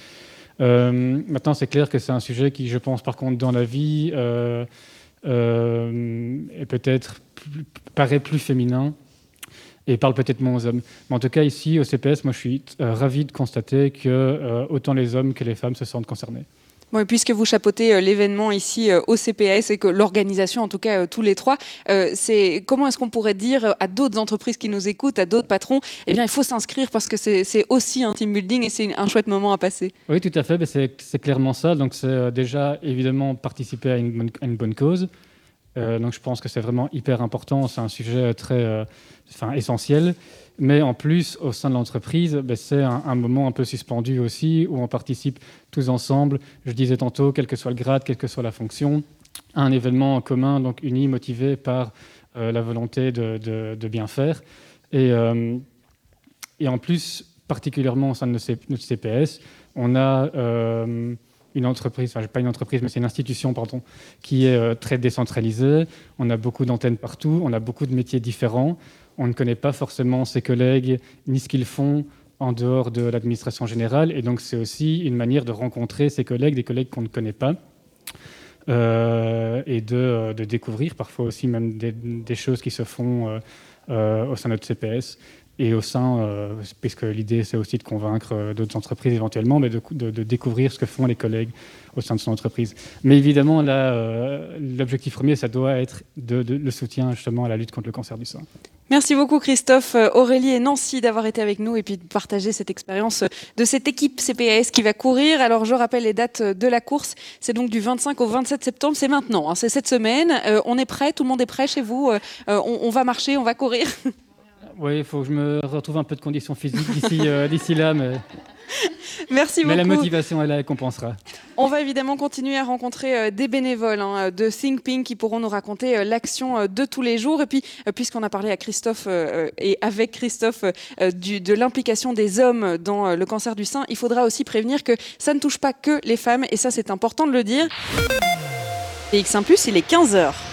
maintenant, c'est clair que c'est un sujet qui, je pense, par contre, dans la vie, est peut-être paraît plus féminin et parle peut-être moins aux hommes. Mais en tout cas, ici, au CPS, moi, je suis euh, ravi de constater que euh, autant les hommes que les femmes se sentent concernés. Bon, puisque vous chapeautez euh, l'événement ici au CPS et que l'organisation, en tout cas tous les trois, c'est comment est-ce qu'on pourrait dire à d'autres entreprises qui nous écoutent, à d'autres patrons, eh bien, il faut s'inscrire parce que c'est aussi un team building et c'est un chouette moment à passer. Oui, tout à fait. C'est clairement ça. Donc, c'est déjà évidemment participer à une à une bonne cause. Donc, je pense que c'est vraiment hyper important. C'est un sujet très enfin, essentiel. Mais en plus, au sein de l'entreprise, ben, c'est un, moment un peu suspendu aussi, où on participe tous ensemble, je disais tantôt, quel que soit le grade, quelle que soit la fonction, à un événement en commun, donc uni, motivé par euh, la volonté de, bien faire. Et, euh, en plus, particulièrement au sein de notre CPS, on a euh, une entreprise, enfin pas une entreprise, mais c'est une institution, pardon, qui est très décentralisée. On a beaucoup d'antennes partout, on a beaucoup de métiers différents on ne connaît pas forcément ses collègues ni ce qu'ils font en dehors de l'administration générale. Et donc, c'est aussi une manière de rencontrer ses collègues, des collègues qu'on ne connaît pas, euh, et de, découvrir parfois aussi même des, choses qui se font euh, euh, au sein de notre CPS et au sein, puisque l'idée c'est aussi de convaincre d'autres entreprises éventuellement, mais de, découvrir ce que font les collègues au sein de son entreprise. Mais évidemment, l'objectif premier, ça doit être le soutien justement à la lutte contre le cancer du sein. Merci beaucoup Christophe, euh, Aurélie et Nancy d'avoir été avec nous et puis de partager cette expérience de cette équipe CPAS qui va courir. Alors je rappelle les dates de la course, c'est donc du 25 au 27 septembre, c'est maintenant, hein, c'est cette semaine. Euh, on est prêt, tout le monde est prêt chez vous, euh, on, va marcher, on va courir? *laughs* Oui, il faut que je me retrouve un peu de conditions physiques *laughs* d'ici là, mais... Merci beaucoup. Mais la motivation, elle, elle compensera. On va évidemment continuer à rencontrer euh, des bénévoles hein, de ThinkPink qui pourront nous raconter euh, l'action euh, de tous les jours. Et puis, puisqu'on a parlé à Christophe et avec Christophe de l'implication des hommes dans le cancer du sein, il faudra aussi prévenir que ça ne touche pas que les femmes. Et ça, c'est important de le dire. Et X1, il est 15h.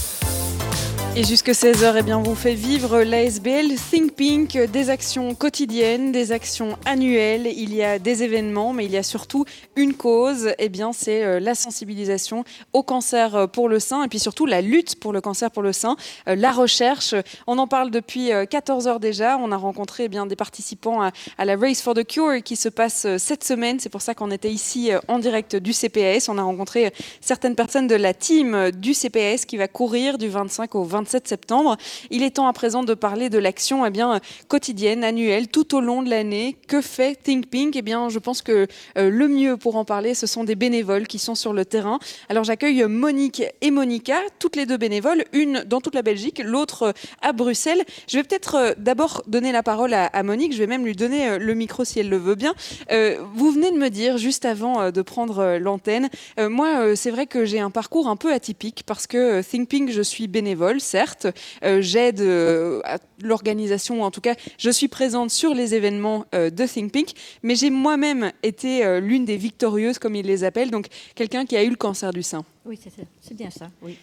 Et jusque 16h, eh bien, on fait vivre l'ASBL Think Pink, des actions quotidiennes, des actions annuelles. Il y a des événements, mais il y a surtout une cause. Eh bien, c'est euh, la sensibilisation au cancer euh, pour le sein et puis surtout la lutte pour le cancer pour le sein, euh, la recherche. On en parle depuis 14 heures déjà. On a rencontré eh bien, des participants à, la Race for the Cure qui se passe cette semaine. C'est pour ça qu'on était ici en direct du CPS. On a rencontré certaines personnes de la team du CPS qui va courir du 25 au 20 27 septembre. Il est temps à présent de parler de l'action eh bien, quotidienne, annuelle, tout au long de l'année. Que fait Think Pink eh bien, Je pense que euh, le mieux pour en parler, ce sont des bénévoles qui sont sur le terrain. Alors j'accueille Monique et Monica, toutes les deux bénévoles, une dans toute la Belgique, l'autre euh, à Bruxelles. Je vais peut-être euh, d'abord donner la parole à, Monique, je vais même lui donner le micro si elle le veut bien. vous venez de me dire, juste avant de prendre l'antenne, moi c'est vrai que j'ai un parcours un peu atypique parce que Think Pink, je suis bénévole, certes. Euh, j'aide euh, à l'organisation, en tout cas, je suis présente sur les événements euh, de Think Pink, mais j'ai moi-même été l'une des victorieuses, comme ils les appellent, donc quelqu'un qui a eu le cancer du sein. Oui, c'est bien ça. Oui.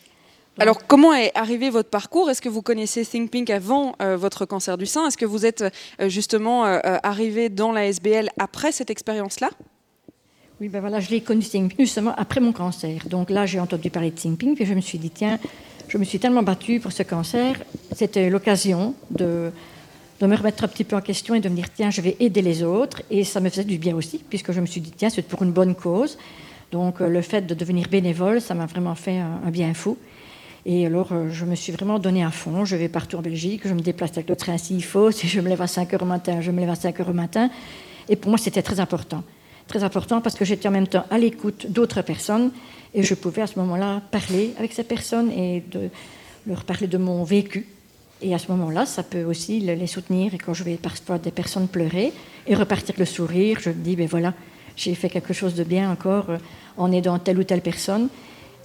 Alors, comment est arrivé votre parcours? Est-ce que vous connaissez Think Pink avant votre cancer du sein? Est-ce que vous êtes justement arrivé dans la SBL après cette expérience-là? Oui, ben voilà, je l'ai connu Think Pink justement après mon cancer. Donc là, j'ai entendu parler de Think Pink, et je me suis dit, tiens, je me suis tellement battue pour ce cancer, c'était l'occasion de, de me remettre un petit peu en question et de me dire, tiens, je vais aider les autres. Et ça me faisait du bien aussi, puisque je me suis dit, tiens, c'est pour une bonne cause. Donc euh, le fait de devenir bénévole, ça m'a vraiment fait un, bien fou. Et alors, euh, je me suis vraiment donné à fond. Je vais partout en Belgique, je me déplace avec le train s'il faut. *laughs* Si je me lève à 5 heures au matin, je me lève à 5 heures au matin. Et pour moi, c'était très important. Très important parce que j'étais en même temps à l'écoute d'autres personnes et je pouvais à ce moment-là parler avec ces personnes et leur parler de mon vécu. Et à ce moment-là, ça peut aussi les soutenir. Et quand je vais parfois des personnes pleurer et repartir le sourire, je me dis, ben voilà, j'ai fait quelque chose de bien encore euh, en aidant telle ou telle personne.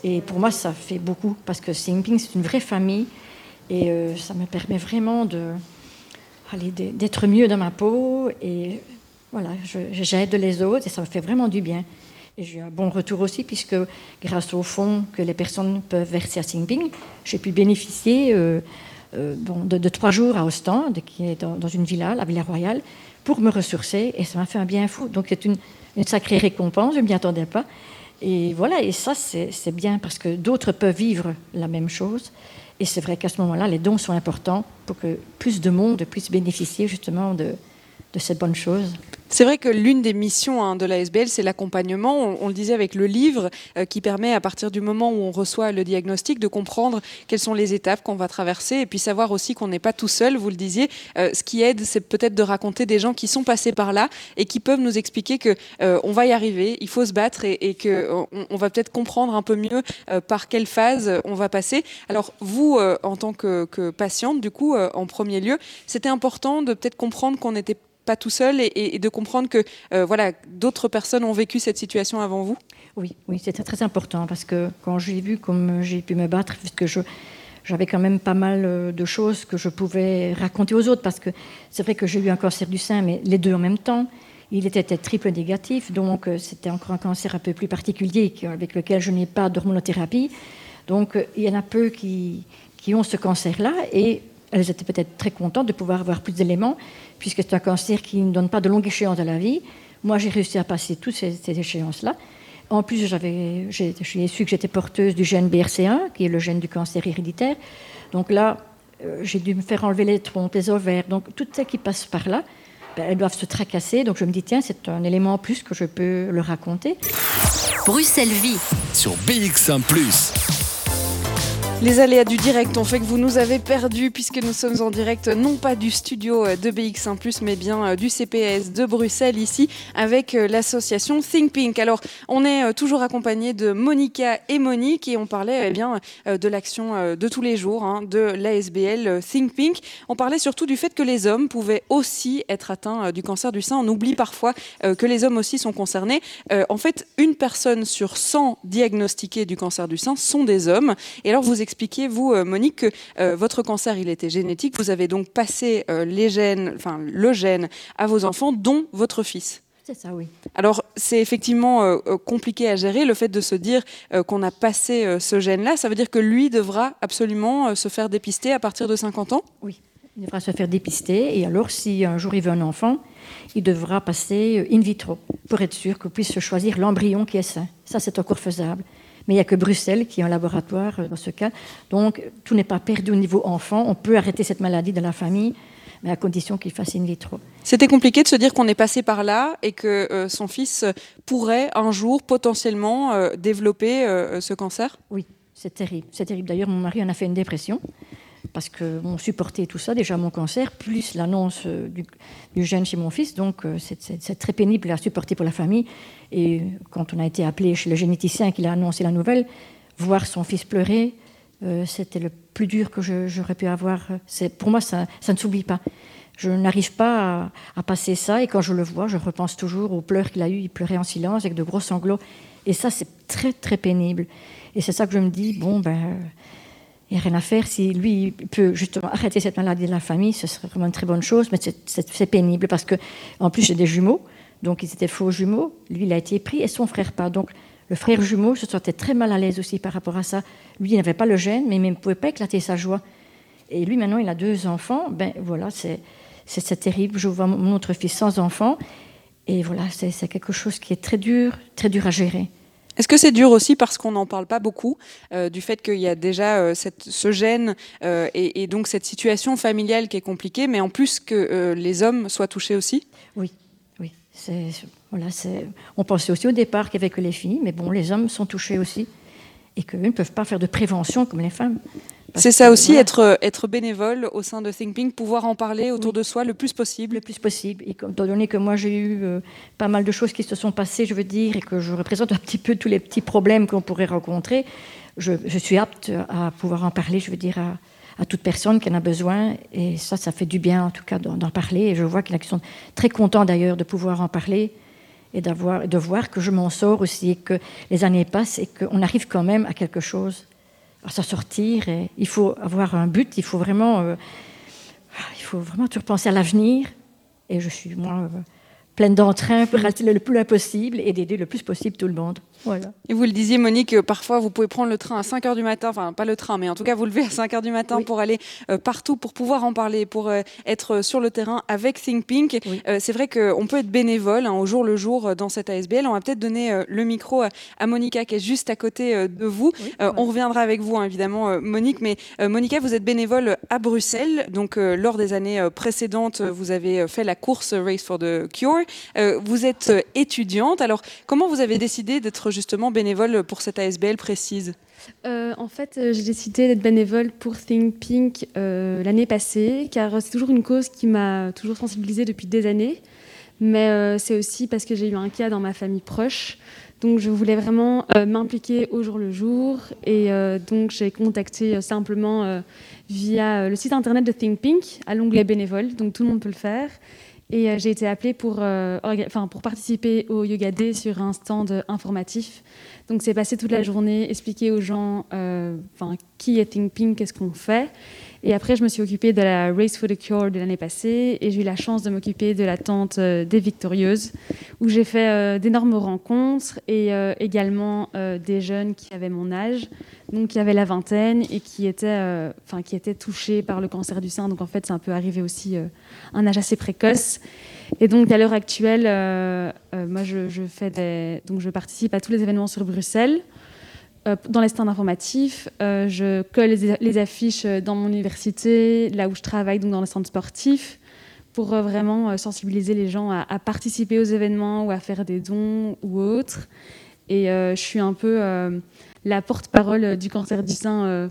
Et pour moi, ça fait beaucoup parce que Simping, c'est une vraie famille et euh, ça me permet vraiment de, d'être mieux dans ma peau. Et voilà, j'aide les autres et ça me fait vraiment du bien. J'ai eu un bon retour aussi, puisque grâce au fonds que les personnes peuvent verser à Singping, j'ai pu bénéficier euh, euh, de, trois jours à Ostende, qui est dans, une villa, la Villa Royale, pour me ressourcer. Et ça m'a fait un bien fou. Donc c'est une, sacrée récompense, je ne m'y attendais pas. Et voilà, et ça, c'est bien parce que d'autres peuvent vivre la même chose. Et c'est vrai qu'à ce moment-là, les dons sont importants pour que plus de monde puisse bénéficier justement de, de cette bonne chose. C'est vrai que l'une des missions hein, de la SBL, c'est l'accompagnement. On, le disait avec le livre, euh, qui permet à partir du moment où on reçoit le diagnostic de comprendre quelles sont les étapes qu'on va traverser et puis savoir aussi qu'on n'est pas tout seul. Vous le disiez, euh, ce qui aide, c'est peut-être de raconter des gens qui sont passés par là et qui peuvent nous expliquer que euh, on va y arriver, il faut se battre et, et que on, va peut-être comprendre un peu mieux par quelle phase on va passer. Alors vous, en tant que, que patiente, du coup, en premier lieu, c'était important de peut-être comprendre qu'on n'était pas tout seul et, de comprendre que euh, voilà, d'autres personnes ont vécu cette situation avant vous? Oui, oui c'était très important parce que quand j'ai vu comme j'ai pu me battre, puisque je, j'avais quand même pas mal euh, de choses que je pouvais raconter aux autres parce que c'est vrai que j'ai eu un cancer du sein, mais les deux en même temps. Il était triple négatif, donc euh, c'était encore un cancer un peu plus particulier avec lequel je n'ai pas d'hormonothérapie. Donc il y en a peu qui, qui ont ce cancer-là et elles étaient peut-être très contentes de pouvoir avoir plus d'éléments, puisque c'est un cancer qui ne donne pas de longue échéance à la vie. Moi, j'ai réussi à passer toutes ces, échéances-là. En plus, j'avais, j'ai, su que j'étais porteuse du gène BRCA, qui est le gène du cancer héréditaire. Donc là, euh, j'ai dû me faire enlever les trompes, les ovaires. Donc toutes celles qui passent par là, ben, elles doivent se tracasser. Donc je me dis, tiens, c'est un élément en plus que je peux leur raconter. Bruxelles Vie. Sur BX1 ⁇ les aléas du direct ont fait que vous nous avez perdus puisque nous sommes en direct non pas du studio de BX1+, mais bien euh, du CPS de Bruxelles ici avec euh, l'association Think Pink. Alors on est euh, toujours accompagné de Monica et Monique et on parlait eh bien de l'action de tous les jours hein, de l'ASBL Think Pink. On parlait surtout du fait que les hommes pouvaient aussi être atteints du cancer du sein. On oublie parfois que les hommes aussi sont concernés. En fait, une personne sur 100 diagnostiquées du cancer du sein sont des hommes. Et alors vous expliquiez, vous, euh, Monique, que euh, votre cancer, il était génétique. Vous avez donc passé euh, les gènes, enfin, le gène à vos enfants, dont votre fils. C'est ça, oui. Alors, c'est effectivement compliqué à gérer le fait de se dire qu'on a passé ce gène-là. Ça veut dire que lui devra absolument se faire dépister à partir de 50 ans? Oui, il devra se faire dépister. Et alors, si un jour il veut un enfant, il devra passer in vitro pour être sûr qu'on puisse choisir l'embryon qui est sain. Ça, c'est encore faisable. Mais il n'y a que Bruxelles qui est un laboratoire dans ce cas. Donc, tout n'est pas perdu au niveau enfant. On peut arrêter cette maladie dans la famille, mais à condition qu'il fasse in vitro. C'était compliqué de se dire qu'on est passé par là et que euh, son fils pourrait un jour potentiellement euh, développer euh, ce cancer? Oui, c'est terrible. C'est terrible. D'ailleurs, mon mari en a fait une dépression parce qu'on supportait tout ça, déjà mon cancer, plus l'annonce euh, du, gène chez mon fils. Donc euh, c'est très pénible à supporter pour la famille. Et quand on a été appelé chez le généticien qui a annoncé la nouvelle, voir son fils pleurer, euh, c'était le plus dur que j'aurais pu avoir. Pour moi, ça, ne s'oublie pas. Je n'arrive pas à, passer ça. Et quand je le vois, je repense toujours aux pleurs qu'il a eu. Il pleurait en silence avec de gros sanglots. Et ça, c'est très, très pénible. Et c'est ça que je me dis, bon, ben il n'y a rien à faire. Si lui peut justement arrêter cette maladie de la famille, ce serait vraiment une très bonne chose, mais c'est pénible parce que, en plus, j'ai des jumeaux, donc ils étaient faux jumeaux. Lui, il a été pris et son frère pas. Donc, le frère jumeau se sentait très mal à l'aise aussi par rapport à ça. Lui, il n'avait pas le gène, mais il ne pouvait pas éclater sa joie. Et lui, maintenant, il a deux enfants. Ben voilà, c'est terrible. Je vois mon autre fils sans enfants. Et voilà, c'est quelque chose qui est très dur, très dur à gérer. Est-ce que c'est dur aussi parce qu'on n'en parle pas beaucoup euh, du fait qu'il y a déjà euh, ce gène euh, et, donc cette situation familiale qui est compliquée, mais en plus que les hommes soient touchés aussi? Oui, oui. Voilà, on pensait aussi au départ qu'il n'y avait que les filles, mais bon, les hommes sont touchés aussi et qu'eux ne peuvent pas faire de prévention comme les femmes. C'est ça aussi, être, être bénévole au sein de ThinkPink, pouvoir en parler autour de soi le plus possible. Le plus possible. Et étant donné que moi j'ai eu euh, pas mal de choses qui se sont passées, je veux dire, et que je représente un petit peu tous les petits problèmes qu'on pourrait rencontrer, je, suis apte à pouvoir en parler, je veux dire, à, toute personne qui en a besoin. Et ça, ça fait du bien en tout cas d'en parler. Et je vois qu'il y en a qui sont très contents d'ailleurs de pouvoir en parler et de voir que je m'en sors aussi, et que les années passent et qu'on arrive quand même à quelque chose à s'en sortir. Il faut avoir un but, il faut vraiment, euh, il faut vraiment tout repenser à l'avenir. Et je suis, moi, euh, pleine d'entrain pour rester le plus possible et d'aider le plus possible tout le monde. Voilà. Et vous le disiez, Monique, parfois vous pouvez prendre le train à 5 h du matin, enfin pas le train, mais en tout cas vous levez à 5 h du matin pour aller euh, partout, pour pouvoir en parler, pour euh, être sur le terrain avec Think Pink. Euh, c'est vrai qu'on peut être bénévole hein, au jour le jour dans cette ASBL. On va peut-être donner le micro à, Monica qui est juste à côté de vous. on reviendra avec vous, hein, évidemment, Monique. Mais Monica, vous êtes bénévole à Bruxelles. Donc lors des années précédentes, vous avez fait la course Race for the Cure. vous êtes étudiante. Alors comment vous avez décidé d'être justement bénévole pour cette ASBL précise euh, en fait, euh, j'ai décidé d'être bénévole pour Think Pink euh, l'année passée, car c'est toujours une cause qui m'a toujours sensibilisée depuis des années. Mais c'est aussi parce que j'ai eu un cas dans ma famille proche. Donc je voulais vraiment m'impliquer au jour le jour. Et donc j'ai contacté simplement via le site internet de Think Pink, à l'onglet bénévole. Donc tout le monde peut le faire. Et euh, j'ai été appelée pour, euh, pour participer au Yoga Day sur un stand informatif. Donc c'est passé toute la journée, expliquer aux gens euh, qui est Think Pink, qu'est-ce qu'on fait. Et après, je me suis occupée de la Race for the Cure de l'année passée et j'ai eu la chance de m'occuper de la tente des Victorieuses, où j'ai fait d'énormes rencontres et également des jeunes qui avaient mon âge, donc qui avaient la vingtaine et qui étaient, qui étaient touchés par le cancer du sein. Donc en fait, c'est un peu arrivé aussi un âge assez précoce. Et donc à l'heure actuelle, euh, euh, moi je, fais des, donc je participe à tous les événements sur Bruxelles. Euh, dans les stands informatifs, je colle les, affiches dans mon université, là où je travaille, donc dans les stands sportifs, pour vraiment sensibiliser les gens à, participer aux événements ou à faire des dons ou autres. Et je suis un peu la porte-parole du cancer du sein,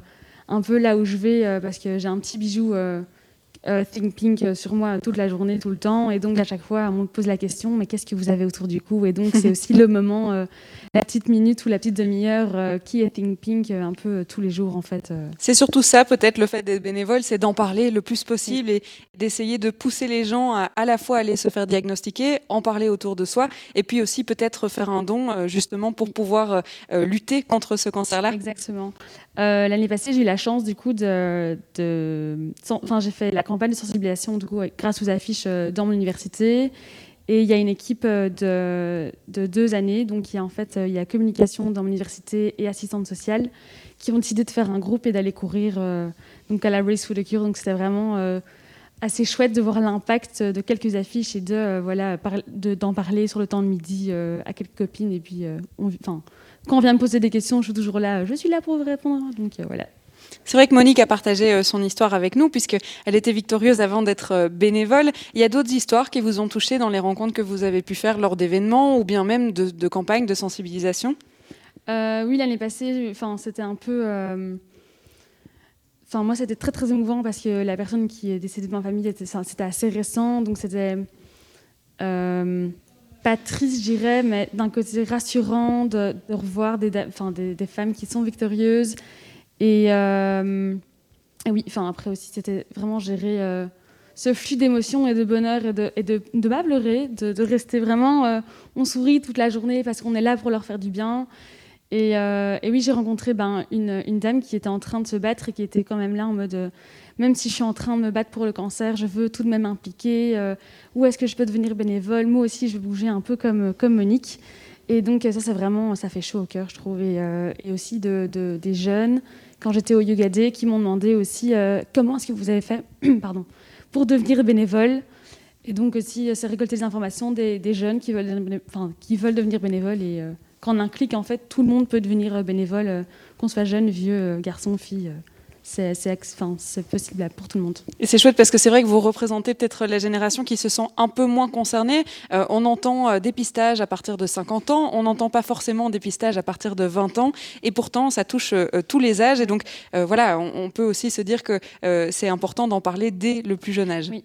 un peu là où je vais, parce que j'ai un petit bijou euh, Think Pink euh, sur moi toute la journée, tout le temps. Et donc, à chaque fois, on me pose la question mais qu'est-ce que vous avez autour du cou? Et donc, c'est aussi *laughs* le moment, euh, la petite minute ou la petite demi-heure qui est Think Pink un peu tous les jours, en fait. C'est surtout ça, peut-être, le fait d'être bénévole, c'est d'en parler le plus possible et d'essayer de pousser les gens à à la fois aller se faire diagnostiquer, en parler autour de soi, et puis aussi peut-être faire un don, justement, pour pouvoir lutter contre ce cancer-là. Exactement. L'année passée, j'ai eu la chance, du coup, de. Enfin, j'ai fait la campagne de sensibilisation du coup, grâce aux affiches euh, dans mon université. Et il y a une équipe de, de deux années, donc il y a en fait il y a communication dans mon université et assistante sociale qui ont décidé de faire un groupe et d'aller courir donc à la Race for the Cure. Donc c'était vraiment assez chouette de voir l'impact de quelques affiches et de voilà d'en parler sur le temps de midi à quelques copines et puis enfin quand on vient me poser des questions, je suis toujours là, je suis là pour vous répondre. Donc euh, voilà. C'est vrai que Monique a partagé euh, son histoire avec nous, puisqu'elle était victorieuse avant d'être euh, bénévole. Il y a d'autres histoires qui vous ont touché dans les rencontres que vous avez pu faire lors d'événements ou bien même de, campagnes de sensibilisation? Oui, l'année passée, enfin, c'était un peu. Enfin, moi, c'était très très émouvant parce que la personne qui est décédée de ma famille, c'était assez récent, donc c'était pas triste, je mais d'un côté rassurant de, revoir des, femmes qui sont victorieuses. Et, euh, oui, enfin après aussi, c'était vraiment gérer euh, ce flux d'émotions et de bonheur et de, et de, de pas pleurer, de, rester vraiment, euh, on sourit toute la journée parce qu'on est là pour leur faire du bien. Et, et oui, j'ai rencontré ben, une, dame qui était en train de se battre et qui était quand même là en mode même si je suis en train de me battre pour le cancer, je veux tout de même impliquer. Euh, où est-ce que je peux devenir bénévole Moi aussi, je veux bouger un peu comme, comme Monique. Et donc ça, c'est vraiment, ça fait chaud au cœur, je trouve. Et, euh, aussi de, des jeunes, quand j'étais au Yoga Day, qui m'ont demandé aussi euh, comment est-ce que vous avez fait *clears throat* pardon, pour devenir bénévole. Et donc aussi, c'est récolter des informations des, jeunes qui veulent, qui veulent devenir bénévoles. Et qu'en un clic, en fait, tout le monde peut devenir bénévole, qu'on soit jeune, vieux, garçon, fille c'est possible pour tout le monde. Et c'est chouette parce que c'est vrai que vous représentez peut-être la génération qui se sent un peu moins concernée. Euh, on entend euh, dépistage à partir de 50 ans, on n'entend pas forcément dépistage à partir de 20 ans, et pourtant ça touche euh, tous les âges. Et donc voilà, on, peut aussi se dire que c'est important d'en parler dès le plus jeune âge. Oui.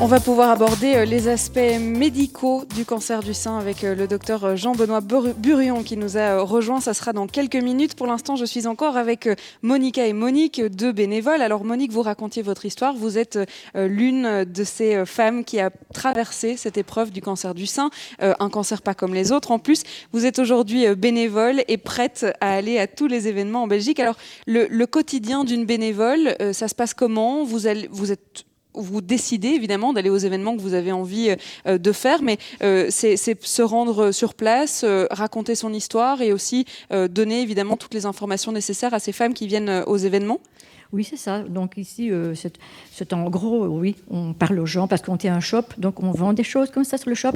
on va pouvoir aborder euh, les aspects médicaux du cancer du sein avec euh, le docteur euh, Jean-Benoît Burion qui nous a rejoint. Ça sera dans quelques minutes. Pour l'instant, je suis encore avec Monica et Monique, deux bénévoles. Alors Monique, vous racontiez votre histoire. Vous êtes l'une de ces femmes qui a traversé cette épreuve du cancer du sein, un cancer pas comme les autres. En plus, vous êtes aujourd'hui bénévole et prête à aller à tous les événements en Belgique. Alors le, quotidien d'une bénévole, ça se passe comment? Vous, vous êtes vous décidez évidemment d'aller aux événements que vous avez envie euh, de faire, mais euh, c'est se rendre sur place, euh, raconter son histoire et aussi donner évidemment toutes les informations nécessaires à ces femmes qui viennent aux événements. Oui, c'est ça. Donc ici, c'est en gros, oui, on parle aux gens parce qu'on tient un shop, donc on vend des choses comme ça sur le shop.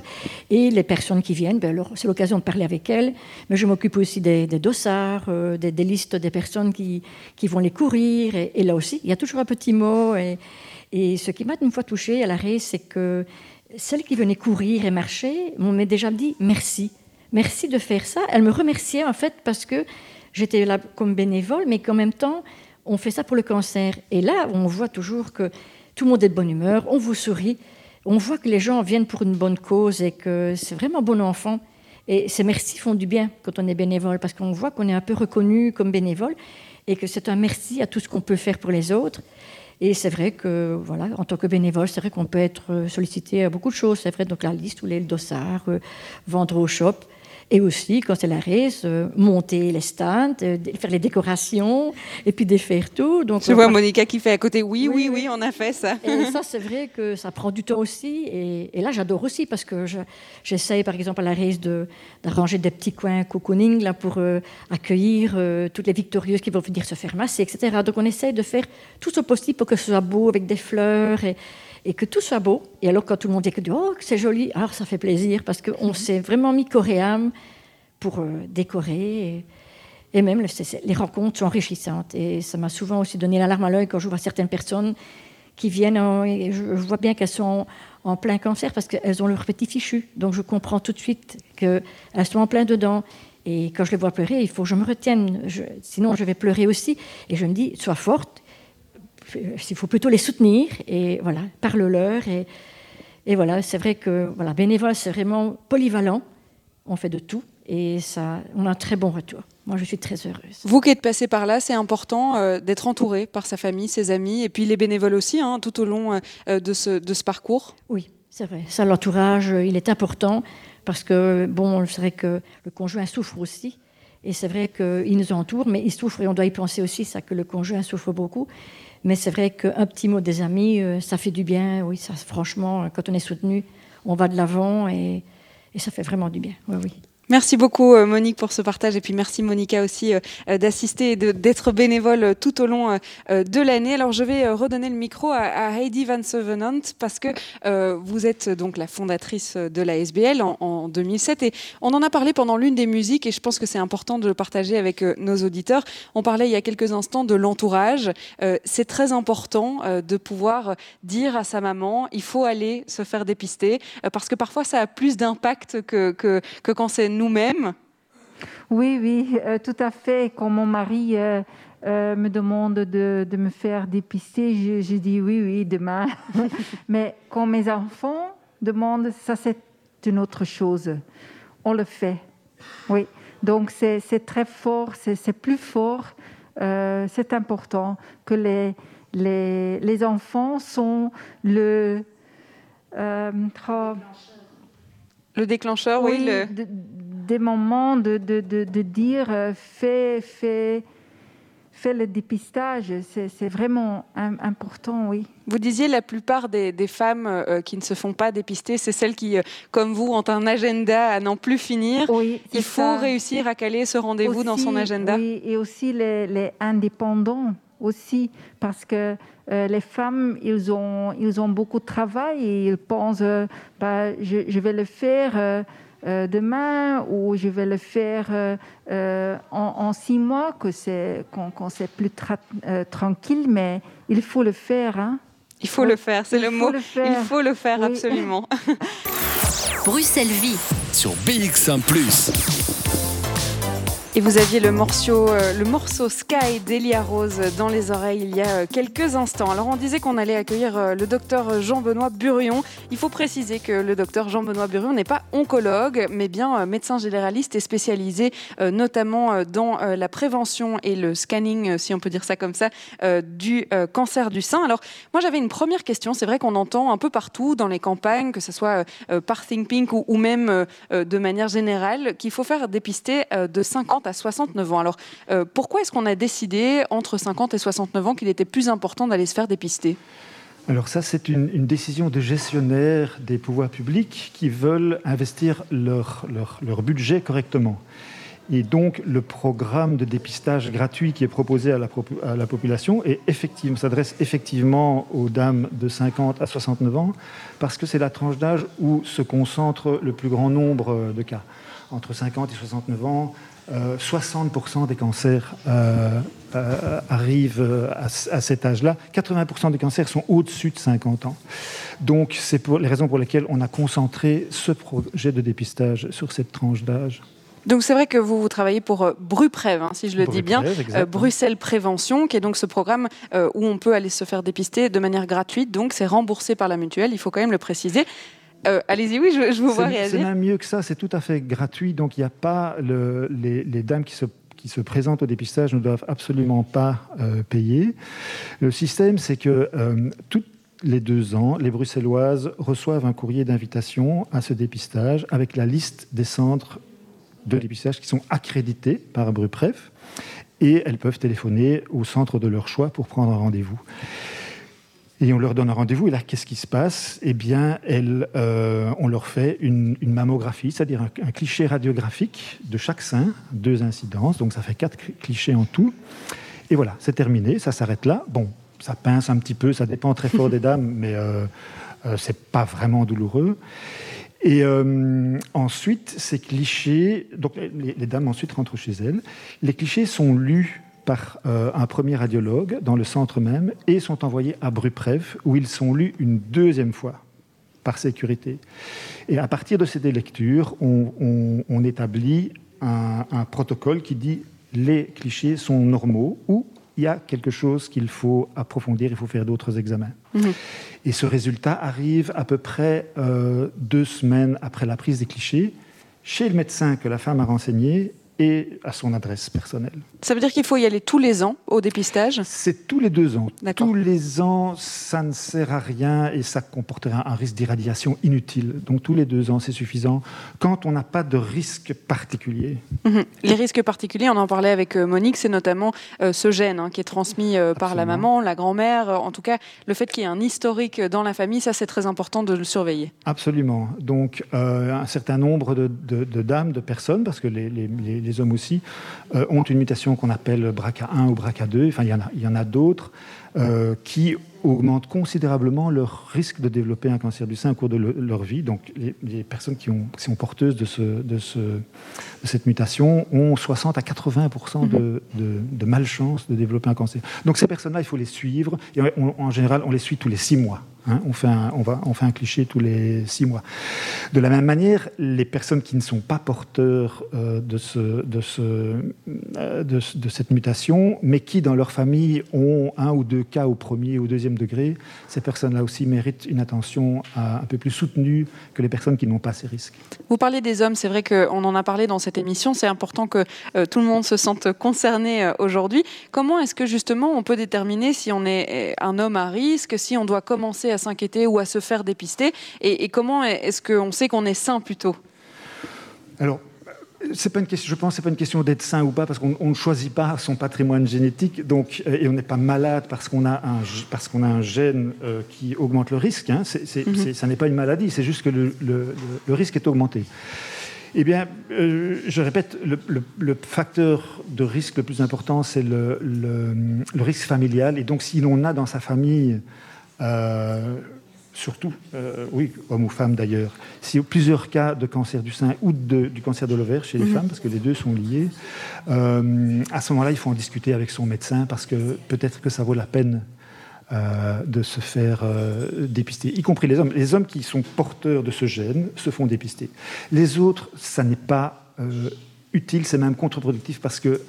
Et les personnes qui viennent, ben c'est l'occasion de parler avec elles. Mais je m'occupe aussi des, dossards, des, listes des personnes qui, qui vont les courir. Et, et, là aussi, il y a toujours un petit mot. Et, et ce qui m'a une fois touchée à l'arrêt, c'est que celle qui venait courir et marcher m'ont déjà dit merci. Merci de faire ça. Elle me remerciait en fait parce que j'étais là comme bénévole, mais qu'en même temps, on fait ça pour le cancer. Et là, on voit toujours que tout le monde est de bonne humeur, on vous sourit, on voit que les gens viennent pour une bonne cause et que c'est vraiment bon enfant. Et ces merci font du bien quand on est bénévole, parce qu'on voit qu'on est un peu reconnu comme bénévole et que c'est un merci à tout ce qu'on peut faire pour les autres. Et c'est vrai que, voilà, en tant que bénévole, c'est vrai qu'on peut être sollicité à beaucoup de choses. C'est vrai, donc la liste ou les dossards, euh, vendre au shop. Et aussi, quand c'est la race, euh, monter les stands, euh, faire les décorations, et puis défaire tout. Donc, Je vois Monica qui fait à côté, oui, oui, oui, on a fait ça. Et ça, *laughs* c'est vrai que ça prend du temps aussi. Et, là, j'adore aussi, parce que j'essaye, par exemple, à la race d'arranger des petits coins cocooning là, pour euh, accueillir toutes les victorieuses qui vont venir se faire masser, etc. Donc, on essaye de faire tout ce possible pour que ce soit beau, avec des fleurs. Et, et que tout soit beau. Et alors, quand tout le monde dit que oh, c'est joli, alors ça fait plaisir parce qu'on s'est vraiment mis coréam pour euh, décorer. Et, même les rencontres sont enrichissantes. Et ça m'a souvent aussi donné l'alarme à l'œil quand je vois certaines personnes qui viennent, et je, vois bien qu'elles sont en, plein cancer parce qu'elles ont leur petit fichu. Donc je comprends tout de suite qu'elles sont en plein dedans. Et quand je les vois pleurer, il faut que je me retienne, sinon je vais pleurer aussi. Et je me dis, sois forte, il faut plutôt les soutenir et voilà, parle-leur. Et, et voilà, c'est vrai que voilà, bénévole, c'est vraiment polyvalent. On fait de tout et ça, on a un très bon retour. Moi, je suis très heureuse. Vous qui êtes passé par là, c'est important euh, d'être entouré par sa famille, ses amis, et puis les bénévoles aussi, hein, tout au long euh, de, ce, de ce parcours. Oui, c'est vrai. Ça, l'entourage, il est important parce que, bon, c'est vrai que le conjoint souffre aussi. Et c'est vrai qu'ils nous entourent, mais ils souffrent, et on doit y penser aussi, ça, que le conjoint souffre beaucoup. Mais c'est vrai qu'un petit mot des amis, euh, ça fait du bien. Oui, ça, franchement, quand on est soutenu, on va de l'avant et, ça fait vraiment du bien. Oui. Merci beaucoup euh, Monique pour ce partage et puis merci Monica aussi euh, euh, d'assister et d'être bénévole tout au long de l'année. Alors je vais redonner le micro à Heidi Van Sevenant parce que vous êtes donc la fondatrice de la SBL en 2007 et on en a parlé pendant l'une des musiques et je pense que c'est important de le partager avec nos auditeurs. On parlait il y a quelques instants de l'entourage. C'est très important de pouvoir dire à sa maman il faut aller se faire dépister parce que parfois ça a plus d'impact que, que, que quand c'est nous-mêmes Oui, oui, euh, tout à fait. Quand mon mari euh, euh, me demande de, de, me faire dépister, je, je, dis oui, oui, demain. *laughs* Mais quand mes enfants demandent, ça c'est une autre chose. On le fait. Oui. Donc c'est très fort, c'est plus fort. c'est important que les, les, les, enfants sont le... le déclencheur, oui. le des moments de, de, de, dire euh, fais, fais, fais le dépistage. C'est vraiment important, oui. Vous disiez la plupart des, des femmes euh, qui ne se font pas dépister, c'est celles qui, euh, comme vous, ont un agenda à n'en plus finir. Oui, Il faut réussir à caler ce rendez-vous dans son agenda. Oui, et aussi les, les indépendants aussi, parce que les femmes, ils ont, ils ont beaucoup de travail et ils pensent, bah, je, je, vais le faire demain ou je vais le faire euh, euh, en, six mois, que c'est, quand, c'est plus tranquille, mais il faut le faire. Hein. Il faut le faire, c'est le mot. Il faut le faire, absolument. *laughs* Bruxelles Vie. Sur BX1 ⁇ et vous aviez le morceau, euh, le morceau Sky d'Elia Rose dans les oreilles il y a euh, quelques instants. Alors on disait qu'on allait accueillir euh, le docteur Jean-Benoît Burion. Il faut préciser que le docteur Jean-Benoît Burion n'est pas oncologue, mais bien médecin généraliste et spécialisé notamment dans la prévention et le scanning, si on peut dire ça comme ça, du cancer du sein. Alors moi j'avais une première question. C'est vrai qu'on entend un peu partout dans les campagnes, que ce soit par Think Pink ou même de manière générale, qu'il faut faire dépister de 50 à 69 ans. Alors, euh, pourquoi est-ce qu'on a décidé, entre 50 et 69 ans, qu'il était plus important d'aller se faire dépister? Alors ça, c'est une, décision de gestionnaires des pouvoirs publics qui veulent investir leur, leur, budget correctement. Et donc, le programme de dépistage gratuit qui est proposé à la, à la population effectivement, s'adresse effectivement aux dames de 50 à 69 ans, parce que c'est la tranche d'âge où se concentre le plus grand nombre de cas. Entre 50 et 69 ans, 60% euh, des cancers euh, euh, arrivent à, cet âge-là. 80% des cancers sont au-dessus de 50 ans. Donc, c'est pour les raisons pour lesquelles on a concentré ce projet de dépistage sur cette tranche d'âge. Donc c'est vrai que vous, vous travaillez pour Bruprév, hein, si je le dis bien, Bruxelles Prévention, qui est donc ce programme où on peut aller se faire dépister de manière gratuite. Donc c'est remboursé par la mutuelle, il faut quand même le préciser. Euh, allez-y, oui, je, vous vois réagir. C'est même mieux que ça, c'est tout à fait gratuit. Donc il n'y a pas les, dames qui se qui se présentent au dépistage ne doivent absolument pas euh, payer. Le système, c'est que euh, toutes les deux ans, les Bruxelloises reçoivent un courrier d'invitation à ce dépistage avec la liste des centres de dépistage qui sont accrédités par Brupref et elles peuvent téléphoner au centre de leur choix pour prendre un rendez-vous. Et on leur donne un rendez-vous. Et là, qu'est-ce qui se passe? Eh bien, euh, on leur fait une, mammographie, c'est-à-dire un, cliché radiographique de chaque sein, deux incidences. Donc, ça fait quatre clichés en tout. Et voilà, c'est terminé. Ça s'arrête là. Bon, ça pince un petit peu. Ça dépend très fort des dames, mais euh, euh, c'est pas vraiment douloureux. Et euh, ensuite, ces clichés, donc les, dames ensuite rentrent chez elles. Les clichés sont lus par euh, un premier radiologue dans le centre même et sont envoyés à Bruprev où ils sont lus une deuxième fois par sécurité. Et à partir de ces deux lectures, on, établit un, protocole qui dit les clichés sont normaux ou il y a quelque chose qu'il faut approfondir, il faut faire d'autres examens. Mhm. Et ce résultat arrive à peu près euh, deux semaines après la prise des clichés chez le médecin que la femme a renseigné et à son adresse personnelle. Ça veut dire qu'il faut y aller tous les ans au dépistage? C'est tous les deux ans. Tous les ans, ça ne sert à rien et ça comporterait un risque d'irradiation inutile. Donc tous les deux ans, c'est suffisant quand on n'a pas de risque particulier. Mhm. Les risques particuliers, on en parlait avec euh, Monique, c'est notamment euh, ce gène hein, qui est transmis euh, par la maman, la grand-mère. En tout cas, le fait qu'il y ait un historique dans la famille, ça c'est très important de le surveiller. Absolument. Donc un certain nombre de, dames, de personnes, parce que les, les hommes aussi, ont une mutation qu'on appelle BRCA1 ou BRCA2. Enfin, il y en a, d'autres qui augmentent considérablement leur risque de développer un cancer du sein au cours de, leur vie. Donc les, personnes qui, ont, sont porteuses de, ce, de, ce, de, cette mutation ont 60 à 80 de, de, malchance de développer un cancer. Donc ces personnes-là, il faut les suivre. Et en général, on les suit tous les six mois. Hein. on, fait un, on, va, on fait un cliché tous les six mois. De la même manière, les personnes qui ne sont pas porteurs euh, de, ce, de, ce, euh, de, cette mutation, mais qui dans leur famille ont un ou deux cas au premier ou deuxième degré, ces personnes-là aussi méritent une attention un peu plus soutenue que les personnes qui n'ont pas ces risques. Vous parlez des hommes, c'est vrai qu'on en a parlé dans cette émission, c'est important que euh, tout le monde se sente concerné euh, aujourd'hui. Comment est-ce que justement on peut déterminer si on est euh, un homme à risque, si on doit commencer à s'inquiéter ou à se faire dépister, et, et comment est-ce qu'on sait qu'on est sain plutôt? Alors, c'est pas une question, je pense que ce n'est pas une question d'être sain ou pas, parce qu'on ne choisit pas son patrimoine génétique, donc, euh, et on n'est pas malade parce qu'on a un, parce qu'on a un gène euh, qui augmente le risque. Hein. Mhm. ça n'est pas une maladie, c'est juste que le, risque est augmenté. Eh bien, euh, je répète, le, facteur de risque le plus important, c'est le, risque familial. Et donc, si l'on a dans sa famille surtout, euh, oui, hommes ou femmes d'ailleurs, si plusieurs cas de cancer du sein ou du cancer de l'ovaire chez les mhm. femmes, parce que les deux sont liés, euh, à ce moment-là, il faut en discuter avec son médecin parce que peut-être que ça vaut la peine euh, de se faire dépister, y compris les hommes. Les hommes qui sont porteurs de ce gène se font dépister. Les autres, ça n'est pas utile, c'est même contre-productif parce que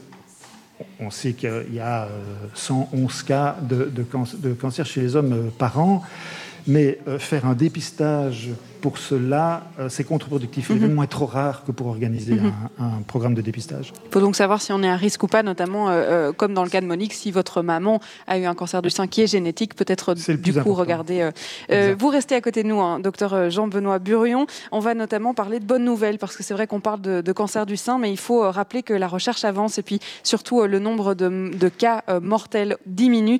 on sait qu'il y a 111 cas de, de, cancer chez les hommes par an. Mais euh, faire un dépistage pour cela, euh, c'est contre-productif. L'événement mhm. est trop rare que pour organiser mhm. un, programme de dépistage. Il faut donc savoir si on est à risque ou pas, notamment euh, comme dans le cas de Monique, si votre maman a eu un cancer du sein qui est génétique, peut-être du coup regarder. vous restez à côté de nous, hein, docteur Jean-Benoît Burion. On va notamment parler de bonnes nouvelles, parce que c'est vrai qu'on parle de, cancer du sein, mais il faut rappeler que la recherche avance et puis surtout le nombre de, de cas mortels diminue.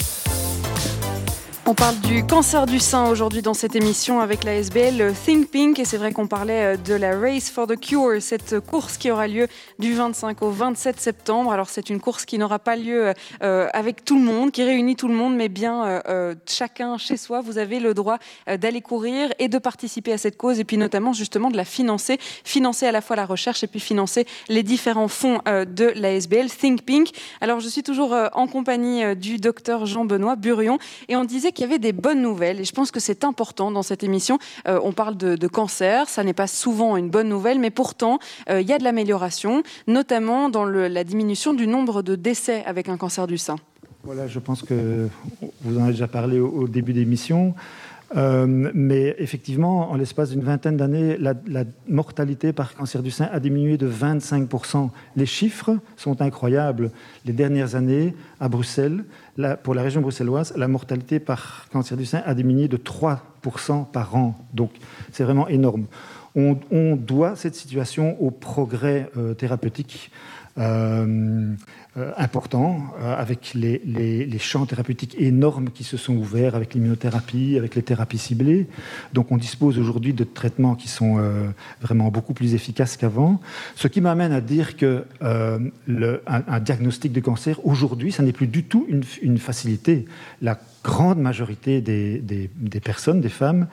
on parle du cancer du sein aujourd'hui dans cette émission avec la SBL Think Pink et c'est vrai qu'on parlait euh, de la Race for the Cure, cette course qui aura lieu du 25 au 27 septembre. Alors c'est une course qui n'aura pas lieu euh, avec tout le monde, qui réunit tout le monde, mais bien euh, chacun chez soi. Vous avez le droit d'aller courir et de participer à cette cause et puis notamment justement de la financer, financer à la fois la recherche et puis financer les différents fonds de la SBL Think Pink. Alors je suis toujours en compagnie du docteur Jean-Benoît Burion et on disait qu'il y avait des bonnes nouvelles et je pense que c'est important dans cette émission. Euh, on parle de, cancer, ça n'est pas souvent une bonne nouvelle, mais pourtant, euh, il y a de l'amélioration, notamment dans la diminution du nombre de décès avec un cancer du sein. Voilà, je pense que vous en avez déjà parlé au, début d'émission. Euh, mais effectivement, en l'espace d'une vingtaine d'années, la, mortalité par cancer du sein a diminué de 25%. Les chiffres sont incroyables. Les dernières années, à Bruxelles, pour la région bruxelloise, la mortalité par cancer du sein a diminué de 3% par an. Donc c'est vraiment énorme. On, doit cette situation au progrès euh, thérapeutique. Euh, euh, important, euh, avec les, champs thérapeutiques énormes qui se sont ouverts, avec l'immunothérapie, avec les thérapies ciblées. Donc on dispose aujourd'hui de traitements qui sont euh, vraiment beaucoup plus efficaces qu'avant. Ce qui m'amène à dire que le, un, diagnostic de cancer, aujourd'hui, ça n'est plus du tout une, facilité. La grande majorité des, personnes, des femmes,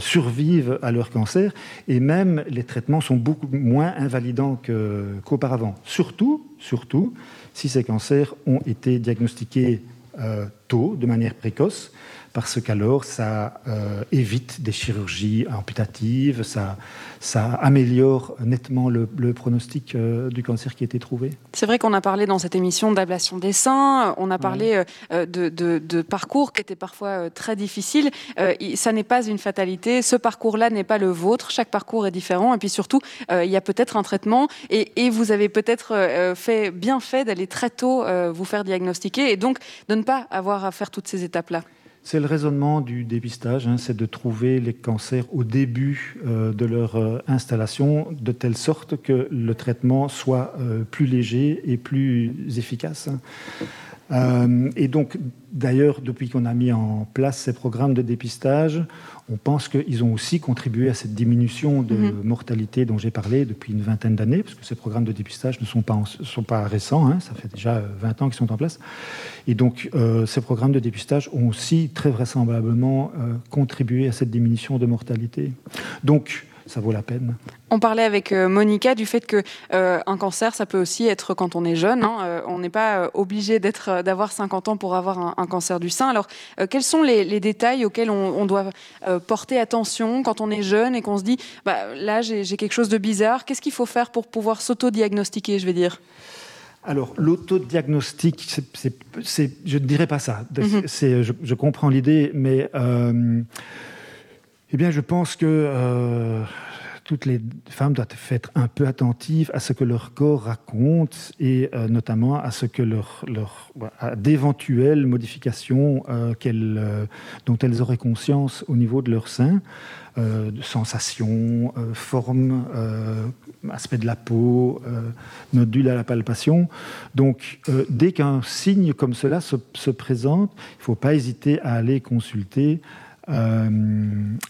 survivent à leur cancer et même les traitements sont beaucoup moins invalidants qu'auparavant. surtout, surtout si ces cancers ont été diagnostiqués euh, tôt, de manière précoce, parce qu'alors ça euh, évite des chirurgies amputatives, ça, ça améliore nettement le, pronostic euh, du cancer qui a été trouvé. C'est vrai qu'on a parlé dans cette émission d'ablation des seins, on a parlé euh, de, parcours qui étaient parfois très difficiles. ça n'est pas une fatalité, ce parcours-là n'est pas le vôtre, chaque parcours est différent, et puis surtout, il y a peut-être un traitement, et, et vous avez peut-être fait, bien fait d'aller très tôt vous faire diagnostiquer, et donc de ne pas avoir à faire toutes ces étapes-là. C'est le raisonnement du dépistage, hein, c'est de trouver les cancers au début euh, de leur euh, installation, de telle sorte que le traitement soit euh, plus léger et plus efficace. Et donc, d'ailleurs, depuis qu'on a mis en place ces programmes de dépistage, on pense qu'ils ont aussi contribué à cette diminution de mhm. mortalité dont j'ai parlé depuis une vingtaine d'années, parce que ces programmes de dépistage ne sont pas, sont pas récents, hein, ça fait déjà 20 ans qu'ils sont en place. Et donc, euh, ces programmes de dépistage ont aussi très vraisemblablement euh, contribué à cette diminution de mortalité. Donc, ça vaut la peine. On parlait avec euh, Monica du fait que euh, un cancer, ça peut aussi être quand on est jeune. Hein. Euh, on n'est pas obligé d'être, d'avoir 50 ans pour avoir un, cancer du sein. Alors, quels sont les, détails auxquels on, doit porter attention quand on est jeune et qu'on se dit, bah, là, j'ai quelque chose de bizarre. Qu'est-ce qu'il faut faire pour pouvoir s'auto-diagnostiquer, je vais dire? Alors, l'autodiagnostic, c'est, je ne dirais pas ça. Mhm. je, je, comprends l'idée, mais eh bien, je pense que euh, toutes les femmes doivent être un peu attentives à ce que leur corps raconte et euh, notamment à ce que leur, leur d'éventuelles modifications euh, dont elles auraient conscience au niveau de leur sein, de sensations, formes, aspect de la peau, nodules à la palpation. Donc, dès qu'un signe comme cela se, se présente, il ne faut pas hésiter à aller consulter euh,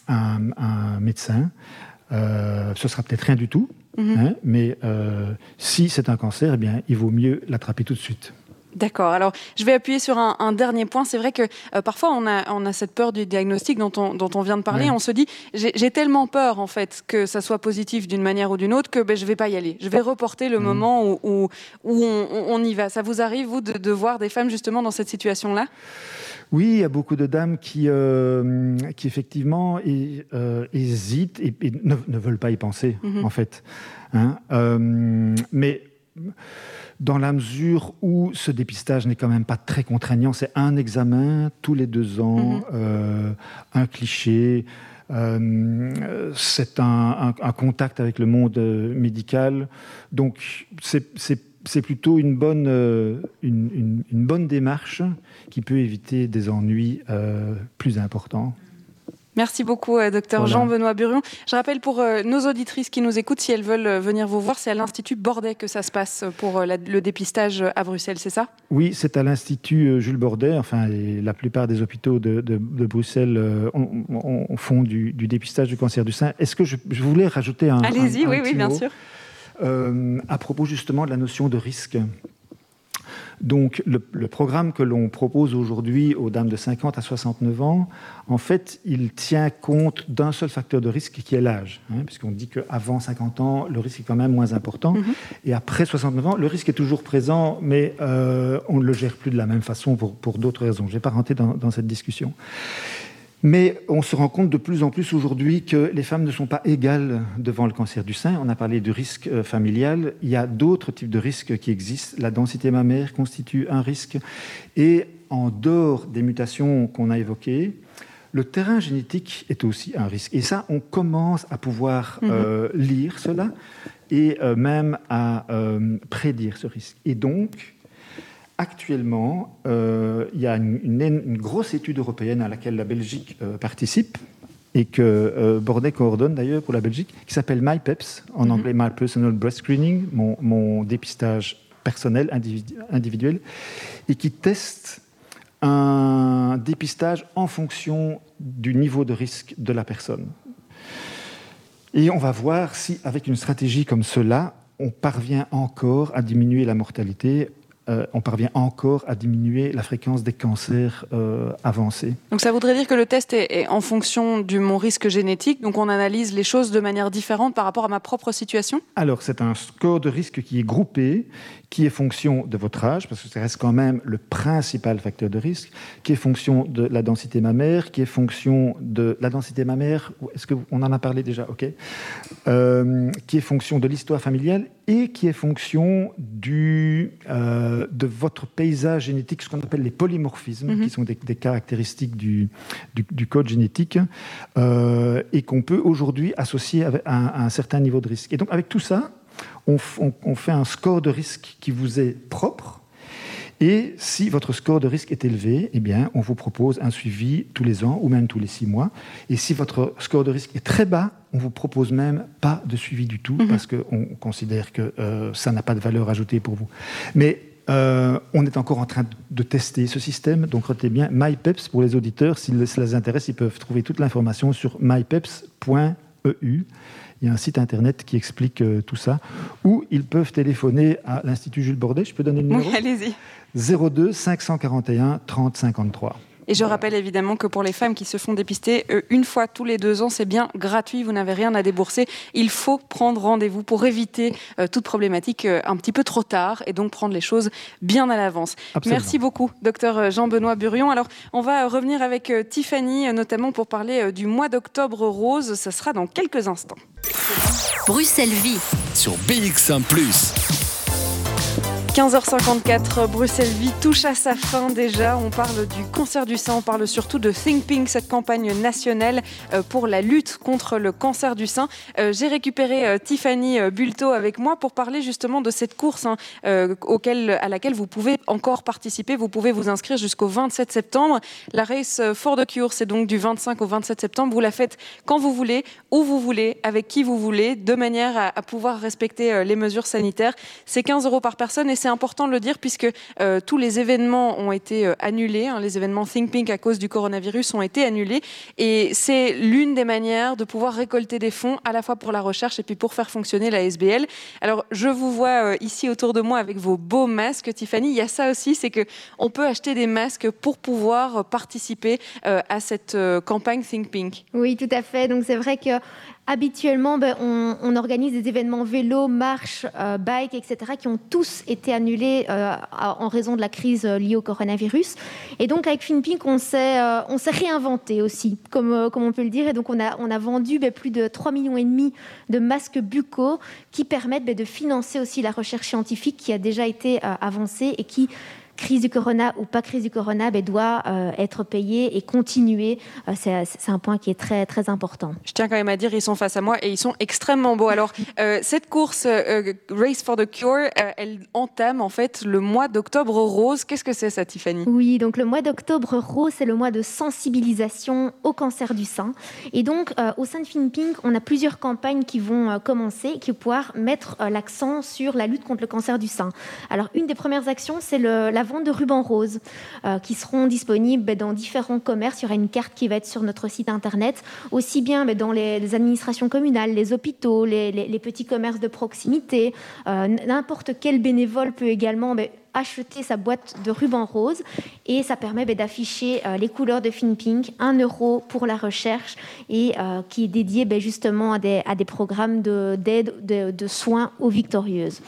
un, médecin. Euh, ce sera peut-être rien du tout, mhm. hein, mais euh, si c'est un cancer, eh bien, il vaut mieux l'attraper tout de suite. D'accord. Alors, je vais appuyer sur un, dernier point. C'est vrai que parfois, on a, on a, cette peur du diagnostic dont on, dont on vient de parler. On se dit, j'ai tellement peur, en fait, que ça soit positif d'une manière ou d'une autre, que ben, je ne vais pas y aller. Je vais reporter le mhm. moment où, où, on, on, y va. Ça vous arrive, vous, de, de voir des femmes, justement, dans cette situation-là? Oui, il y a beaucoup de dames qui, euh, qui effectivement euh, hésitent et, ne, veulent pas y penser, mhm. en fait. Hein. Euh, mais dans la mesure où ce dépistage n'est quand même pas très contraignant, c'est un examen tous les deux ans, mhm. un cliché. c'est un, contact avec le monde médical. Donc, c'est c'est plutôt une bonne, euh, une, bonne démarche qui peut éviter des ennuis euh, plus importants. Merci beaucoup, euh, docteur Jean-Benoît Burion. Je rappelle pour nos auditrices qui nous écoutent, si elles veulent venir vous voir, c'est à l'Institut Bordet que ça se passe pour le dépistage à Bruxelles, c'est ça? Oui, c'est à l'Institut Jules Bordet. Enfin, la plupart des hôpitaux de, Bruxelles font du, dépistage du cancer du sein. Est-ce que je, voulais rajouter un. Allez-y, oui, oui, bien sûr. Euh, à propos justement de la notion de risque. Donc le, programme que l'on propose aujourd'hui aux dames de 50 à 69 ans, en fait, il tient compte d'un seul facteur de risque qui est l'âge, hein, puisqu'on dit qu'avant 50 ans, le risque est quand même moins important, mhm. et après 69 ans, le risque est toujours présent, mais euh, on ne le gère plus de la même façon pour, d'autres raisons. Je ne vais pas dans, dans cette discussion. Mais on se rend compte de plus en plus aujourd'hui que les femmes ne sont pas égales devant le cancer du sein. On a parlé du risque euh, familial. Il y a d'autres types de risques qui existent. La densité mammaire constitue un risque. Et en dehors des mutations qu'on a évoquées, le terrain génétique est aussi un risque. Et ça, on commence à pouvoir mhm. euh, lire cela et euh, même à prédire ce risque. Et donc, actuellement, euh, il y a une, grosse étude européenne à laquelle la Belgique euh, participe et que euh, Bordet coordonne d'ailleurs pour la Belgique, qui s'appelle MyPeps, en mhm. anglais My Personal Breast Screening, mon, dépistage personnel, individuel, et qui teste un dépistage en fonction du niveau de risque de la personne. Et on va voir si, avec une stratégie comme cela, on parvient encore à diminuer la mortalité euh, on parvient encore à diminuer la fréquence des cancers euh, avancés. Donc ça voudrait dire que le test est, en fonction du mon risque génétique, donc on analyse les choses de manière différente par rapport à ma propre situation? Alors c'est un score de risque qui est groupé, qui est fonction de votre âge, parce que ça reste quand même le principal facteur de risque, qui est fonction de la densité mammaire, qui est fonction de la densité mammaire, est-ce qu'on en a parlé déjà Ok. Euh, qui est fonction de l'histoire familiale et qui est fonction du, euh, de votre paysage génétique, ce qu'on appelle les polymorphismes, mhm. qui sont des, caractéristiques du, du, code génétique, euh, et qu'on peut aujourd'hui associer à, à un certain niveau de risque. Et donc avec tout ça, on, fait un score de risque qui vous est propre. Et si votre score de risque est élevé, eh bien, on vous propose un suivi tous les ans ou même tous les six mois. Et si votre score de risque est très bas, on vous propose même pas de suivi du tout mhm. parce qu'on considère que euh, ça n'a pas de valeur ajoutée pour vous. Mais euh, on est encore en train de tester ce système. Donc retenez bien MyPeps pour les auditeurs. Si ça les intéresse, ils peuvent trouver toute l'information sur mypeps.eu. Il y a un site internet qui explique euh, tout ça, ou ils peuvent téléphoner à l'Institut Jules Bordet. Je peux donner le numéro? Oui, allez-y. 02 541 30 53. Et je rappelle évidemment que pour les femmes qui se font dépister euh, une fois tous les deux ans, c'est bien gratuit, vous n'avez rien à débourser. Il faut prendre rendez-vous pour éviter euh, toute problématique euh, un petit peu trop tard et donc prendre les choses bien à l'avance. Merci beaucoup, docteur Jean-Benoît Burion. Alors, on va revenir avec Tiffany, notamment pour parler du mois d'octobre rose. Ce sera dans quelques instants. Bruxelles Vie sur BX1 ⁇ 15h54, Bruxelles Vie touche à sa fin déjà. On parle du cancer du sein, on parle surtout de Think Pink, cette campagne nationale euh, pour la lutte contre le cancer du sein. Euh, j'ai récupéré euh, Tiffany Bulto avec moi pour parler justement de cette course hein, à laquelle vous pouvez encore participer. Vous pouvez vous inscrire jusqu'au 27 septembre. La race for the cure, c'est donc du 25 au 27 septembre. Vous la faites quand vous voulez, où vous voulez, avec qui vous voulez, de manière à, pouvoir respecter les mesures sanitaires. C'est 15 euros par personne c'est important de le dire puisque euh, tous les événements ont été euh, annulés. Hein. les événements Think Pink à cause du coronavirus ont été annulés. Et c'est l'une des manières de pouvoir récolter des fonds à la fois pour la recherche et puis pour faire fonctionner la SBL. Alors, je vous vois euh, ici autour de moi avec vos beaux masques, Tiffany. Il y a ça aussi, c'est que on peut acheter des masques pour pouvoir participer à cette campagne Think Pink. Oui, tout à fait. Donc, c'est vrai que Habituellement, ben, on, organise des événements vélo, marche, euh, bike, etc., qui ont tous été annulés euh, en raison de la crise euh, liée au coronavirus. Et donc, avec FinPink, on s'est, réinventé aussi, comme, comme on peut le dire. Et donc, on a, on a vendu ben, plus de 3,5 millions et demi de masques buccaux qui permettent ben, de financer aussi la recherche scientifique qui a déjà été avancée et qui crise du corona ou pas crise du corona, ben, doit euh, être payé et continuer. Euh, c'est un point qui est très, très important. Je tiens quand même à dire, ils sont face à moi et ils sont extrêmement beaux. Alors, euh, cette course Race for the Cure, elle entame en fait le mois d'octobre rose. Qu'est-ce que c'est ça, Tiffany? Oui, donc le mois d'octobre rose, c'est le mois de sensibilisation au cancer du sein. Et donc, au sein de FinPink, on a plusieurs campagnes qui vont commencer, qui vont pouvoir mettre l'accent sur la lutte contre le cancer du sein. Alors, une des premières actions, c'est la de rubans roses euh, qui seront disponibles dans différents commerces. Il y aura une carte qui va être sur notre site internet, aussi bien dans les, administrations communales, les hôpitaux, les, petits commerces de proximité. Euh, n'importe quel bénévole peut également acheter sa boîte de rubans roses et ça permet d'afficher euh, les couleurs de FinPink, 1 euro pour la recherche et qui est dédié justement à des, programmes d'aide, de, de, soins aux victorieuses.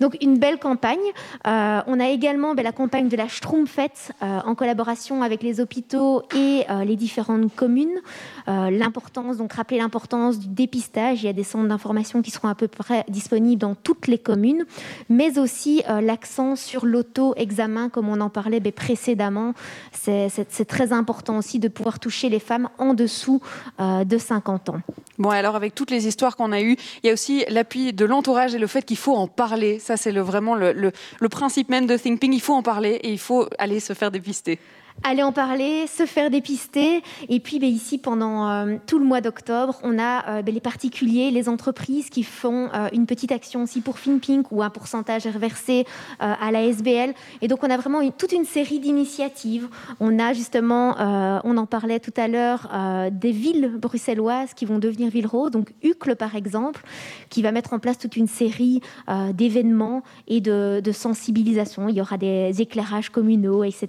Donc une belle campagne. Euh, on a également ben, la campagne de la Schtroumpfette euh, en collaboration avec les hôpitaux et euh, les différentes communes. l'importance, donc rappeler l'importance du dépistage. Il y a des centres d'information qui seront à peu près disponibles dans toutes les communes, mais aussi l'accent sur l'auto-examen, comme on en parlait ben, précédemment. C'est très important aussi de pouvoir toucher les femmes en dessous de 50 ans. Bon, alors avec toutes les histoires qu'on a eues, il y a aussi l'appui de l'entourage et le fait qu'il faut en parler. Ça, c'est le, vraiment le, le, principe même de Thinking. Il faut en parler et il faut aller se faire dépister. Aller en parler, se faire dépister. Et puis ben, ici, pendant euh, tout le mois d'octobre, on a euh, ben, les particuliers, les entreprises qui font euh, une petite action aussi pour FinPink ou un pourcentage reversé à la SBL. Et donc on a vraiment toute une série d'initiatives. On a justement, on en parlait tout à l'heure, des villes bruxelloises qui vont devenir villes roses. Donc Uccle, par exemple, qui va mettre en place toute une série d'événements et de, de sensibilisation. Il y aura des éclairages communaux, etc.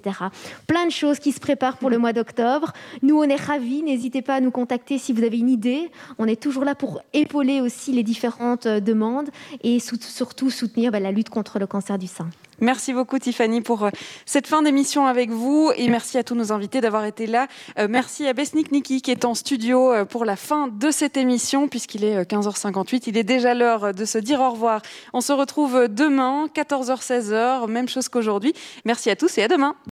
Plein de choses qui se préparent pour le mois d'octobre. Nous, on est ravis. N'hésitez pas à nous contacter si vous avez une idée. On est toujours là pour épauler aussi les différentes euh, demandes et surtout soutenir bah, la lutte contre le cancer du sein. Merci beaucoup Tiffany pour euh, cette fin d'émission avec vous et merci à tous nos invités d'avoir été là. Euh, merci à Besnik Niki qui est en studio pour la fin de cette émission puisqu'il est 15h58. Il est déjà l'heure de se dire au revoir. On se retrouve demain 14h-16h, même chose qu'aujourd'hui. Merci à tous et à demain.